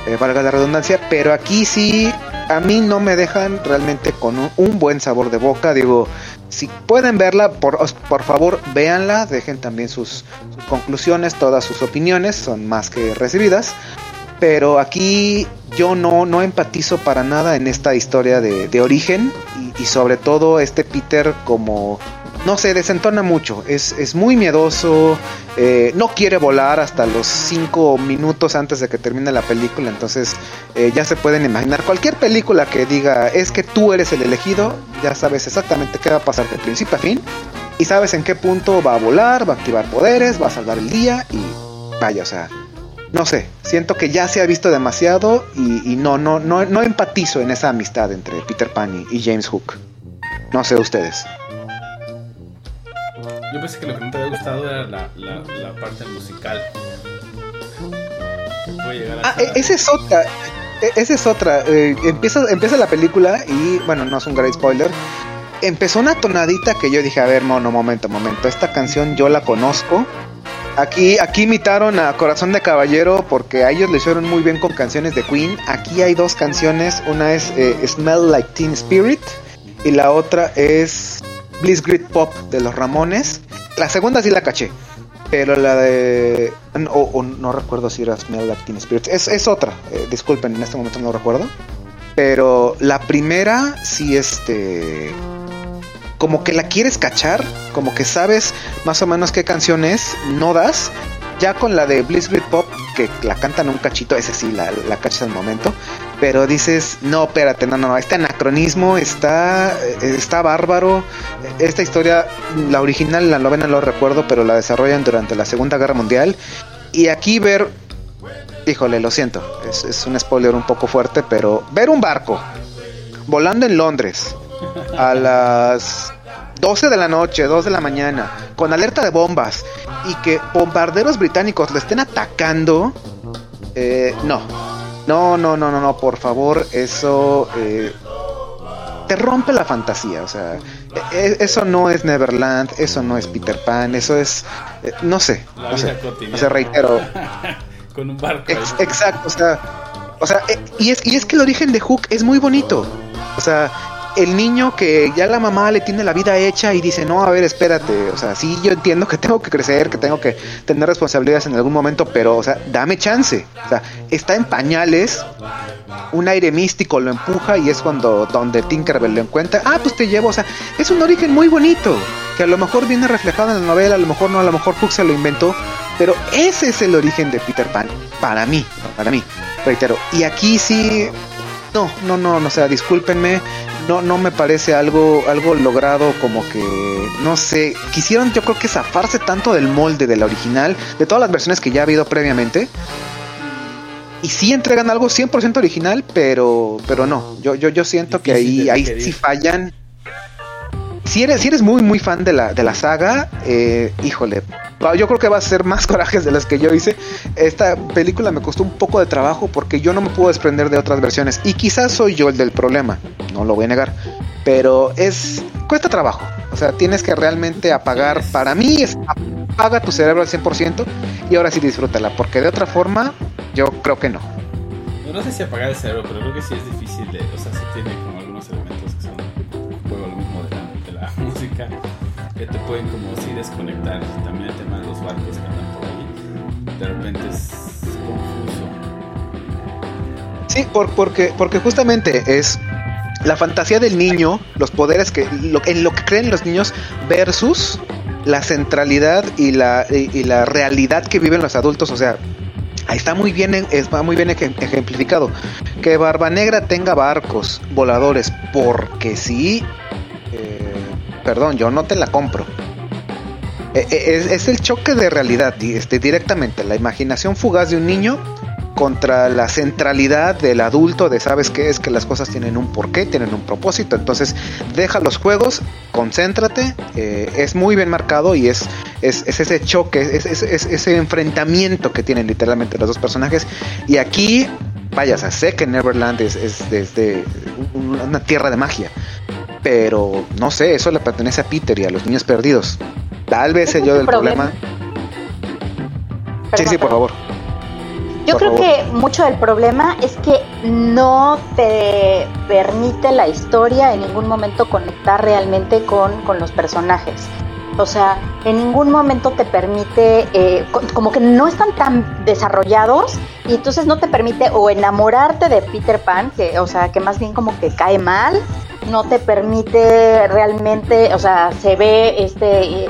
eh, valga la redundancia, pero aquí sí a mí no me dejan realmente con un, buen sabor de boca. Digo, si pueden verla, por, por favor, véanla, dejen también sus, sus conclusiones, todas sus opiniones son más que recibidas. Pero aquí yo no, no empatizo para nada en esta historia de, de origen y, y sobre todo este Peter como no sé, desentona mucho. Es, es muy miedoso. eh, no quiere volar hasta los 5 minutos antes de que termine la película. Entonces, eh, ya se pueden imaginar. Cualquier película que diga es que tú eres el elegido, ya sabes exactamente qué va a pasar de principio a fin. Y sabes en qué punto va a volar, va a activar poderes, va a salvar el día. Y vaya, o sea, no sé. Siento que ya se ha visto demasiado. Y, no, no, no, no empatizo en esa amistad entre Peter Pan y James Hook. No sé ustedes. Yo pensé que lo que no te había gustado era la, la, la parte musical. Voy a llegar Ah, e- esa es otra. e- Esa es otra. Eh, empieza, empieza la película y, bueno, no es un great spoiler. Empezó una tonadita que yo dije, a ver, mono, momento, momento. Esta canción yo la conozco. Aquí, aquí imitaron a Corazón de Caballero porque a ellos le hicieron muy bien con canciones de Queen. Aquí hay dos canciones. Una es eh, Smell Like Teen Spirit y la otra es Bliss Grit Pop de los Ramones. La segunda sí la caché. Pero la de. O, o no recuerdo si era Smell Like Teen Spirit. Es, es otra. eh, disculpen, en este momento no recuerdo. Pero la primera sí, este. Como que la quieres cachar. Como que sabes más o menos qué canción es. No das. Ya con la de Bliss Grit Pop, que la cantan un cachito, ese sí la, la cachas al momento. Pero dices, no, espérate, no, no, no, este anacronismo está, está bárbaro. Esta historia, la original, la novena no lo recuerdo, pero la desarrollan durante la Segunda Guerra Mundial. Y aquí ver, híjole, lo siento, es, es un spoiler un poco fuerte, pero ver un barco volando en Londres a las 12 de la noche, 2 de la mañana, con alerta de bombas y que bombarderos británicos le estén atacando, eh, no. No, no, no, no, no, por favor, eso eh, te rompe la fantasía, o sea, e- e- eso no es Neverland, eso no es Peter Pan, eso es, eh, no sé, La no sé, o sea, reitero, Con un barco. Ex- exacto, o sea, o sea, eh, y es, y es que el origen de Hook es muy bonito. O sea, el niño que ya la mamá le tiene la vida hecha y dice, no, a ver, espérate, o sea, sí, yo entiendo que tengo que crecer, que tengo que tener responsabilidades en algún momento, pero, o sea, dame chance. O sea, está en pañales, un aire místico lo empuja y es cuando donde Tinkerbell lo encuentra. Ah, pues te llevo, o sea, es un origen muy bonito, que a lo mejor viene reflejado en la novela, a lo mejor no, a lo mejor Hook se lo inventó, pero ese es el origen de Peter Pan, para mí, para mí, reitero. Y aquí sí, no, no, no, no, o sea, discúlpenme, no, no me parece algo, algo logrado como que, no sé, quisieron yo creo que zafarse tanto del molde de la original, de todas las versiones que ya ha habido previamente. Y sí entregan algo 100% original, pero pero no, yo yo, yo siento que ahí ahí sí fallan. Si eres, si eres muy muy fan de la, de la saga, eh, híjole, yo creo que va a ser más corajes de las que yo hice. Esta película me costó un poco de trabajo porque yo no me puedo desprender de otras versiones. Y quizás soy yo el del problema, no lo voy a negar. Pero es. cuesta trabajo. O sea, tienes que realmente apagar. Para mí es apaga tu cerebro al 100% y ahora sí disfrútala. Porque de otra forma, yo creo que no. No sé si apagar el cerebro, pero creo que sí es difícil de. O sea, sí tiene como que te pueden como sí desconectar. También el tema de los barcos que andan por ahí. De repente es confuso. Sí, por, porque, porque justamente es la fantasía del niño, los poderes que lo, en lo que creen los niños versus la centralidad y la, y, la realidad que viven los adultos. O sea, ahí está muy bien, está muy bien ejem- ejemplificado. Que Barba Negra tenga barcos voladores, porque sí, perdón, yo no te la compro. Eh, eh, Es, el choque de realidad, este, directamente, la imaginación fugaz de un niño contra la centralidad del adulto de sabes qué es que las cosas tienen un porqué, tienen un propósito, entonces deja los juegos, concéntrate, eh, es muy bien marcado y es, es, es ese choque, es, es- es ese enfrentamiento que tienen literalmente los dos personajes. Y aquí, vaya, sé que Neverland es, es desde un- una tierra de magia, pero no sé, eso le pertenece a Peter y a los niños perdidos. Tal vez es yo el del problema. problema. sí, Perdón, sí, por favor. Yo Por creo favor. que mucho del problema es que no te permite la historia en ningún momento conectar realmente con, con los personajes. O sea, en ningún momento te permite, eh, co- como que no están tan desarrollados y entonces no te permite o enamorarte de Peter Pan, que, o sea, que más bien como que cae mal, no te permite realmente, o sea, se ve este eh,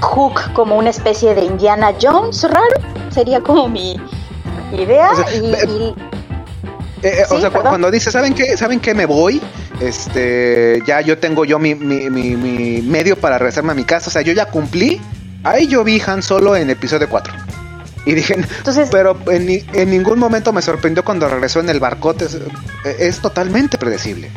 Hook como una especie de Indiana Jones raro, sería como mi idea O sea, y, Eh, eh, o Sí, sea, cu- perdón. cuando dice, ¿saben qué? ¿Saben qué? Me voy. Este, ya yo tengo yo mi, mi, mi- mi medio para regresarme a mi casa. O sea, yo ya cumplí. Ahí yo vi Han Solo en episodio 4. Y dije, entonces pero en, en ningún momento me sorprendió cuando regresó en el barcote. Es, es totalmente predecible.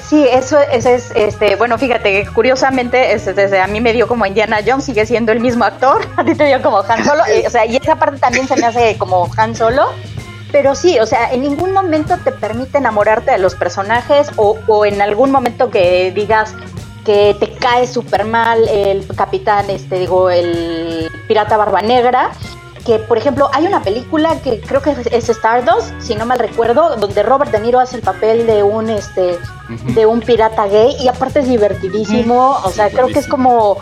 Sí, eso, ese es, este, bueno, fíjate, curiosamente, este, desde a mí me dio como Indiana Jones, sigue siendo el mismo actor, a ti te dio como Han Solo, eh, o sea, y esa parte también se me hace como Han Solo, pero sí, o sea, en ningún momento te permite enamorarte de los personajes o, o en algún momento que digas que te cae súper mal el capitán, este, digo, el pirata barba negra, que por ejemplo hay una película que creo que es Stardust, si no mal recuerdo, donde Robert De Niro hace el papel de un este de un pirata gay y aparte es divertidísimo, o sea, Sí, creo que es como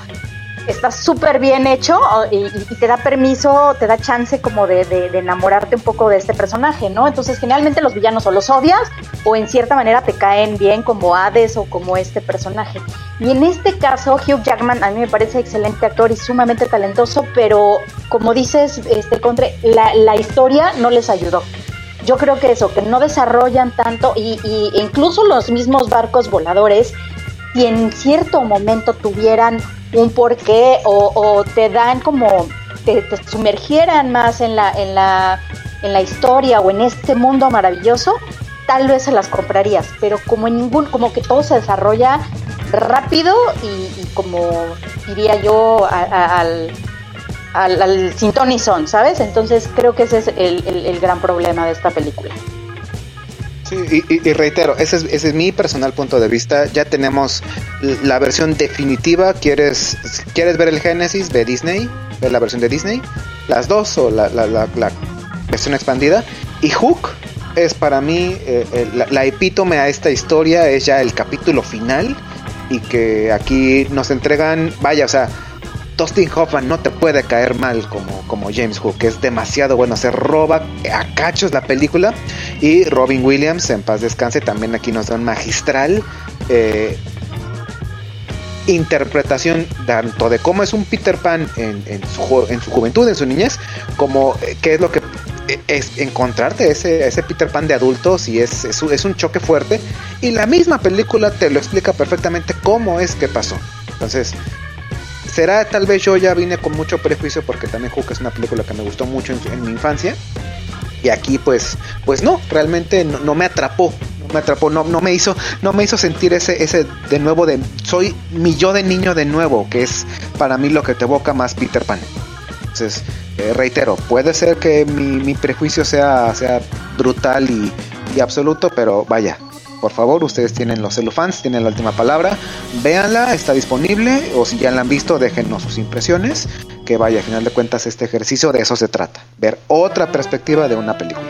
está súper bien hecho y, te da permiso, te da chance como de, enamorarte un poco de este personaje, ¿no? Entonces generalmente los villanos o los odias o en cierta manera te caen bien como Hades o como este personaje. Y en este caso Hugh Jackman a mí me parece excelente actor y sumamente talentoso, pero como dices, este Contre, la, la historia no les ayudó. Yo creo que eso, que no desarrollan tanto y, y incluso los mismos barcos voladores, si en cierto momento tuvieran un porqué o, o te dan como, te, sumergieran más en la, en, la, en la historia o en este mundo maravilloso, tal vez se las comprarías, pero como en ningún, como que todo se desarrolla rápido y, como diría yo a- al, al, al sin ton ni son, ¿sabes? Entonces creo que ese es el- el gran problema de esta película. Y, y, reitero, ese es, ese es mi personal punto de vista. Ya tenemos la versión definitiva. ¿Quieres, ¿Quieres ver el Genesis de Disney? Ver la versión de Disney. Las dos o la, la, la, la versión expandida. Y Hook es para mí eh, eh, la, la, epítome a esta historia. Es ya el capítulo final. Y que aquí nos entregan, vaya, o sea, Dustin Hoffman no te puede caer mal como, como James Hook, es demasiado bueno, se roba a cachos la película y Robin Williams, en paz descanse, también aquí nos da un magistral eh, interpretación tanto de cómo es un Peter Pan en, su juventud, en su niñez, como eh, qué es lo que eh, es encontrarte ese, ese Peter Pan de adultos y es, es, es un choque fuerte y la misma película te lo explica perfectamente cómo es que pasó. Entonces, será tal vez yo ya vine con mucho prejuicio porque también Hook es una película que me gustó mucho en, mi infancia. Y aquí pues pues no realmente no, no, me atrapó no me atrapó no, no me hizo no me hizo sentir ese ese de nuevo de soy mi yo de niño de nuevo que es para mí lo que te evoca más Peter Pan. Entonces eh, reitero puede ser que mi, mi prejuicio sea sea brutal y, y absoluto pero vaya por favor, ustedes tienen los celufans, tienen la última palabra. Véanla, está disponible. O si ya la han visto, déjenos sus impresiones. Que vaya, a final de cuentas, este ejercicio de eso se trata. Ver otra perspectiva de una película.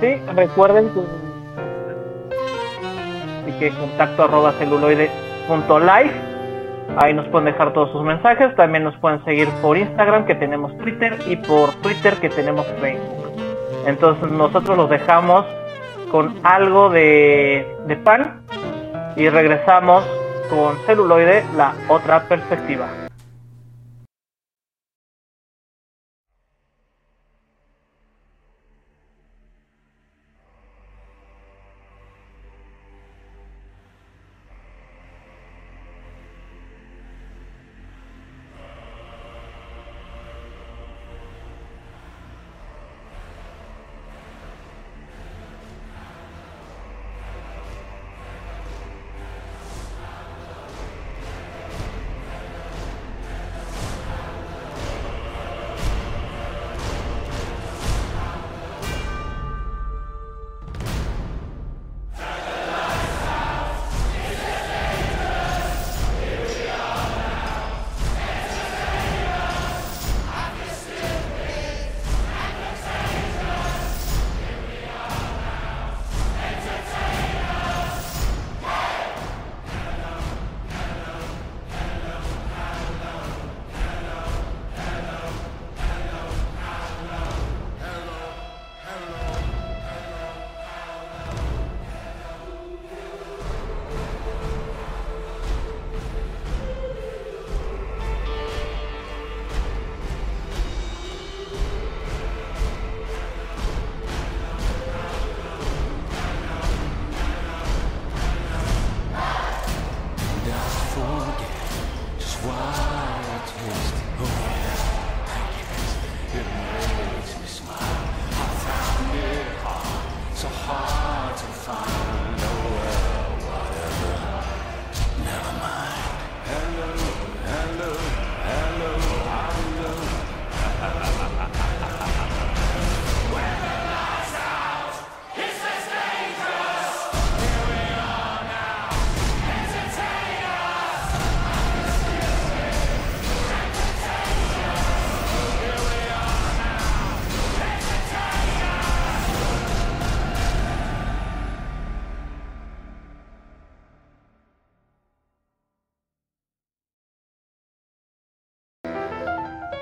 Sí, recuerden que, que contacto arroba. Ahí nos pueden dejar todos sus mensajes. También nos pueden seguir por Instagram, que tenemos Twitter, y por Twitter, que tenemos Facebook. Entonces nosotros los dejamos con algo de, de pan y regresamos con celuloide, la otra perspectiva.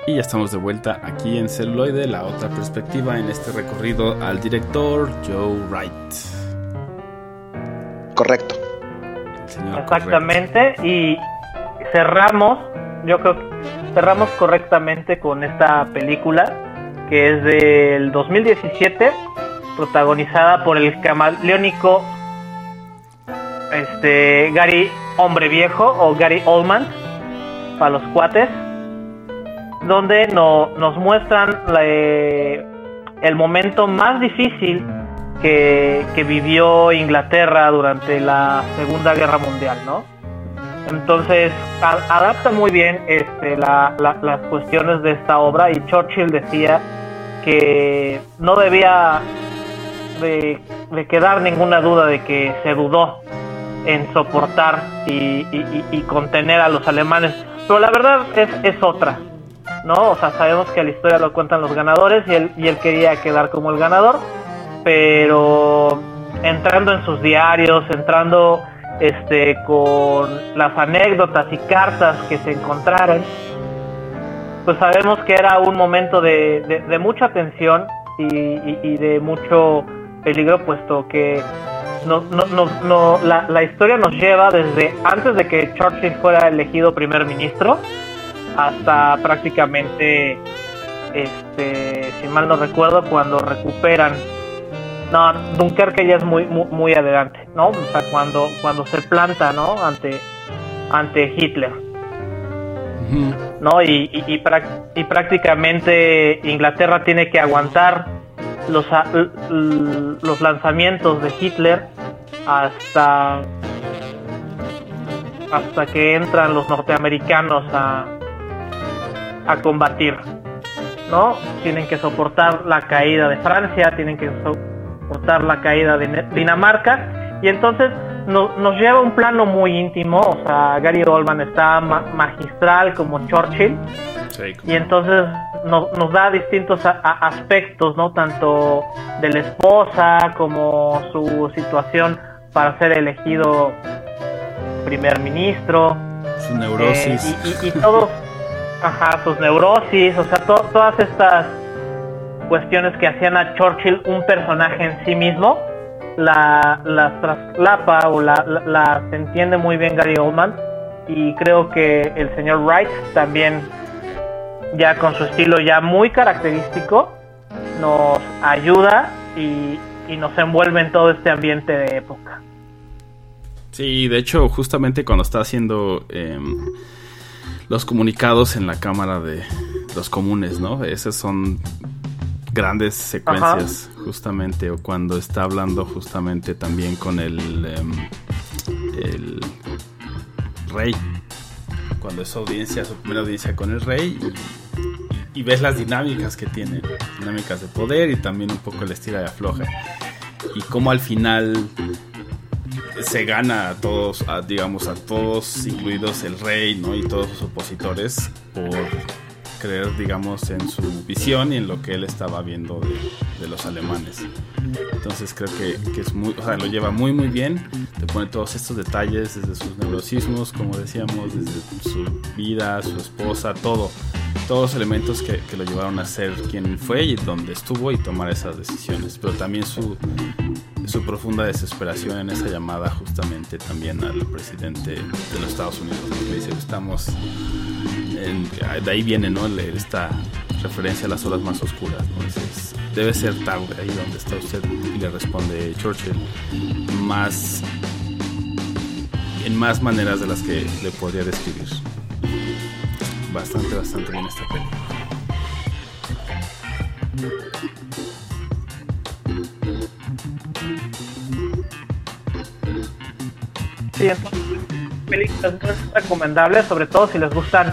Y ya estamos de vuelta aquí en Celuloide, la otra perspectiva en este recorrido al director Joe Wright. Correcto. Exactamente. Correcto. Y cerramos, yo creo que cerramos correctamente con esta película que es del 2017, protagonizada por el camaleónico este Gary Hombre Viejo o Gary Oldman para los cuates donde no, nos muestran eh, el momento más difícil que, vivió Inglaterra durante la Segunda Guerra Mundial, ¿no? Entonces adapta muy bien este, la, la, las cuestiones de esta obra y Churchill decía que no debía de, quedar ninguna duda de que se dudó en soportar y, y- y contener a los alemanes. Pero la verdad es, es otra, ¿no? O sea, sabemos que la historia lo cuentan los ganadores y él, y él quería quedar como el ganador, pero entrando en sus diarios, entrando este con las anécdotas y cartas que se encontraron, pues sabemos que era un momento de, de- mucha tensión y, y- y de mucho peligro, puesto que no- no- no- la, la historia nos lleva desde antes de que Churchill fuera elegido primer ministro hasta prácticamente, este, si mal no recuerdo, cuando recuperan. No, Dunkerque ya es muy, muy, muy adelante, ¿no? O sea, cuando, cuando se planta, ¿no? Ante, ante Hitler. ¿no? Y, y, y prácticamente Inglaterra tiene que aguantar los, los lanzamientos de Hitler hasta hasta que entran los norteamericanos a, a combatir, ¿no? Tienen que soportar la caída de Francia, tienen que soportar la caída de Dinamarca y entonces no- nos lleva a un plano muy íntimo, o sea, Gary Oldman está ma- magistral como Churchill Sí, y entonces no- nos da distintos aspectos, ¿no? Tanto de la esposa como su situación para ser elegido primer ministro, su neurosis. eh, y, y, y todos, ajá, sus neurosis, o sea, to- todas estas cuestiones que hacían a Churchill un personaje en sí mismo, la, las traslapa o la, la, las entiende muy bien Gary Oldman y creo que el señor Wright también ya con su estilo ya muy característico nos ayuda y, y nos envuelve en todo este ambiente de época. Sí, de hecho, justamente cuando está haciendo em, los comunicados en la Cámara de los Comunes, ¿no? Esas son grandes secuencias, justamente, o cuando está hablando justamente también con el, em, el rey, cuando es audiencia, su primera audiencia con el rey, y, y ves las dinámicas que tiene, dinámicas de poder y también un poco el estira y afloja, y cómo al final se gana a todos, a, digamos, a todos, incluidos el rey, ¿no? Y todos sus opositores, por creer, digamos, en su visión y en lo que él estaba viendo de, de los alemanes. Entonces creo que, que es muy, o sea, lo lleva muy, muy bien. Te pone todos estos detalles, desde sus neurosismos, como decíamos, desde su vida, su esposa, todo. Todos los elementos que, que lo llevaron a ser quien fue y donde estuvo y tomar esas decisiones. Pero también su, su profunda desesperación en esa llamada justamente también al presidente de los Estados Unidos, ¿no? que dice estamos en- de ahí viene ¿no? Esta referencia a las horas más oscuras, ¿no? Dices, debe ser Tau, ahí donde está usted, y le responde Churchill, más en más maneras de las que le podría describir. Bastante, bastante bien esta película. Sí, entonces, película es recomendable, sobre todo si les gustan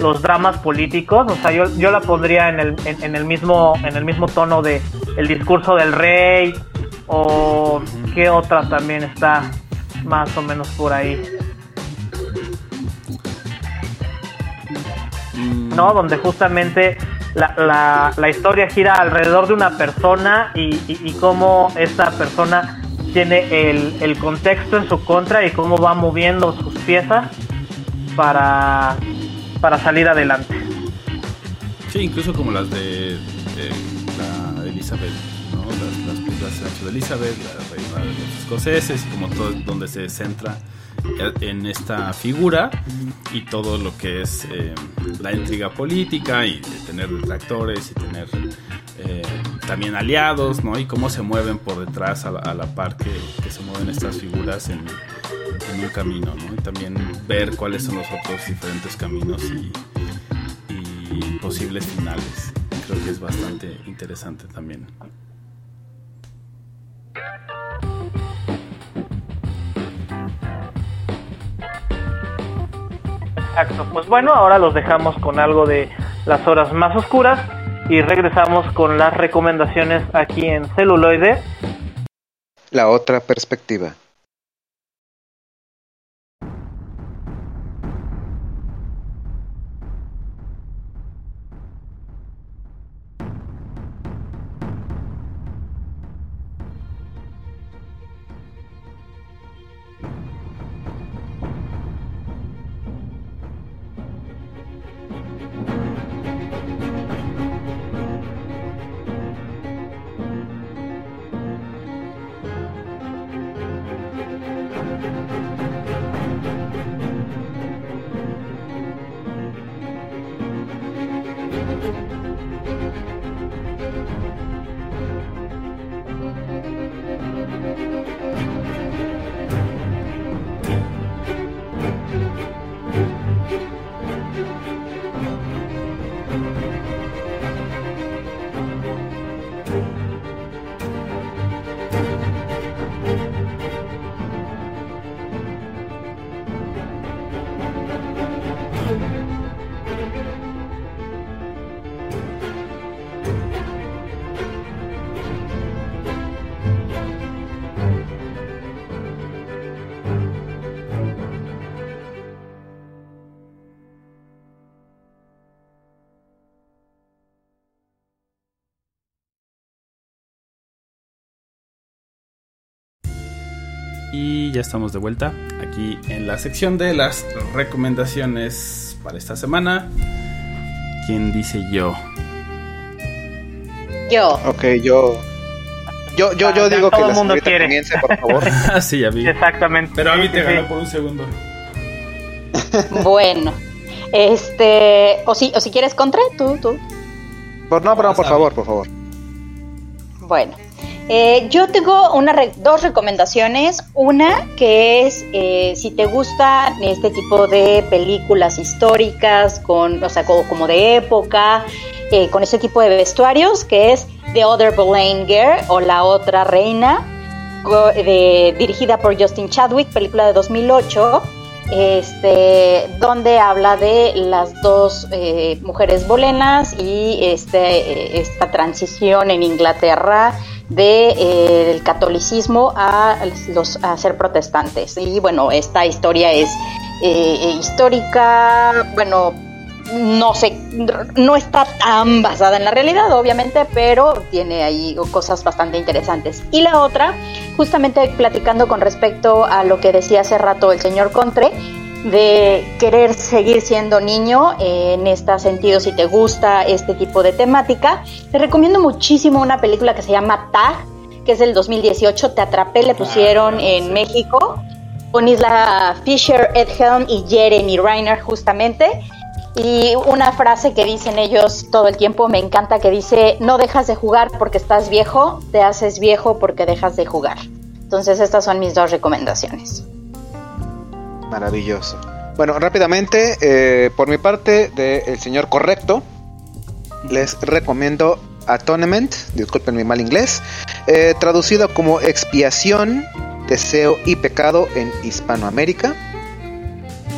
los dramas políticos. O sea, yo, yo la pondría en el, en, en el mismo en el mismo tono de El discurso del rey o qué otra también está más o menos por ahí. Mm, ¿no? Donde justamente la, la, la historia gira alrededor de una persona y, y, y cómo esta persona tiene el, el contexto en su contra y cómo va moviendo sus piezas para, para salir adelante. Sí, incluso como las de, la Elizabeth, ¿no? Las, las películas de Elizabeth, la reina de los escoceses, como todo donde se centra en esta figura y todo lo que es eh, la intriga política y de tener detractores y tener eh, también aliados, ¿no? Y cómo se mueven por detrás a la, a la par que, que se mueven estas figuras en, en un camino, ¿no? Y también ver cuáles son los otros diferentes caminos y, y posibles finales. Creo que es bastante interesante también. Exacto. Pues bueno, ahora los dejamos con algo de las horas más oscuras y regresamos con las recomendaciones aquí en celuloide La otra perspectiva. Estamos de vuelta aquí en la sección de las recomendaciones para esta semana. ¿Quién dice yo? Yo. Ok, yo. Yo, yo, yo Ah, digo todo que el la mundo quiere. comience, por favor. Ah, sí, ya vi. Exactamente. Pero a mí Sí, te sí, ganó por un segundo. Bueno. Este. O si, o si quieres contra, tú, tú. Por, no, pero no, por favor, por favor. Bueno, eh, yo tengo una dos recomendaciones. Una que es eh, si te gusta este tipo de películas históricas, con, o sea, como, de época, eh, con ese tipo de vestuarios, que es The Other Boleyn Girl o La Otra Reina, dirigida por Justin Chadwick, película de 2008 este, donde habla de las dos mujeres bolenas y este, esta transición en Inglaterra de, eh, del catolicismo a, los, a ser protestantes. Y bueno, esta historia es eh, histórica, bueno, no sé, no está tan basada en la realidad, obviamente, pero tiene ahí cosas bastante interesantes. Y la otra, justamente platicando con respecto a lo que decía hace rato el señor Contre, de querer seguir siendo niño eh, en este sentido, si te gusta este tipo de temática, te recomiendo muchísimo una película que se llama Tag, que es del 2018, Te Atrapé, le pusieron claro, en sí. México, con Isla Fisher, Ed Helm y Jeremy Reiner justamente. Y una frase que dicen ellos todo el tiempo, me encanta, que dice, no dejas de jugar porque estás viejo, te haces viejo porque dejas de jugar. Entonces estas son mis dos recomendaciones. Maravilloso. Bueno, rápidamente, eh, por mi parte, de El Señor Correcto, les recomiendo Atonement, disculpen mi mal inglés, eh, traducido como expiación, deseo y pecado en Hispanoamérica,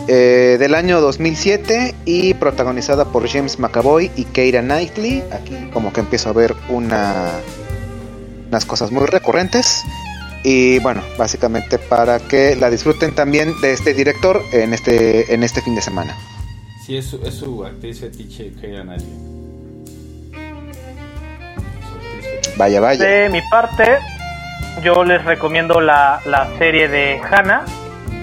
eh, del año 2007 y protagonizada por James McAvoy y Keira Knightley. Aquí como que empiezo a ver una, unas cosas muy recurrentes. Y bueno, básicamente para que la disfruten también de este director en este, en este fin de semana. Sí, es su, es su actriz fetiche, Keira fetiche. Vaya, vaya. De mi parte, yo les recomiendo la, la serie de Hannah,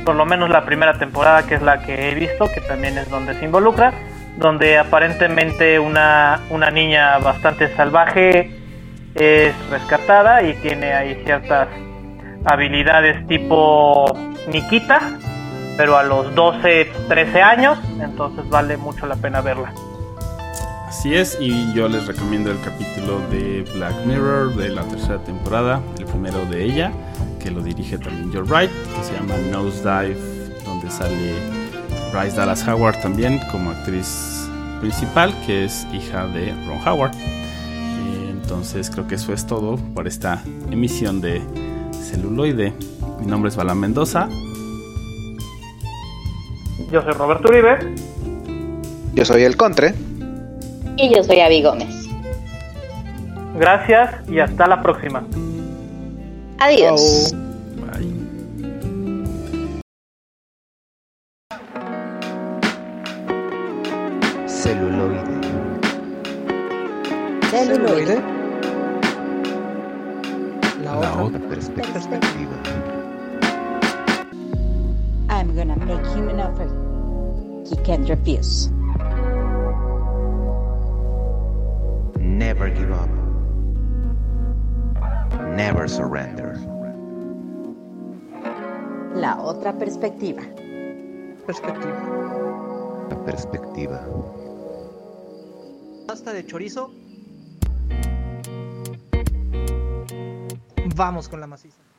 por lo menos la primera temporada, que es la que he visto, que también es donde se involucra, donde aparentemente una, una niña bastante salvaje es rescatada y tiene ahí ciertas habilidades tipo Nikita, pero a los 12, 13 años, entonces vale mucho la pena verla. Así es, y yo les recomiendo el capítulo de Black Mirror de la tercera temporada, el primero de ella, que lo dirige también Joe Wright, que se llama Nosedive, donde sale Bryce Dallas Howard también como actriz principal, que es hija de Ron Howard. Entonces creo que eso es todo por esta emisión de celuloide. Mi nombre es Balán Mendoza. Yo soy Roberto Uribe. Yo soy El Contre. Y yo soy Avi Gómez. Gracias y hasta la próxima. Adiós. Perspectiva. Perspectiva. La perspectiva. Pasta de chorizo. Vamos con la maciza.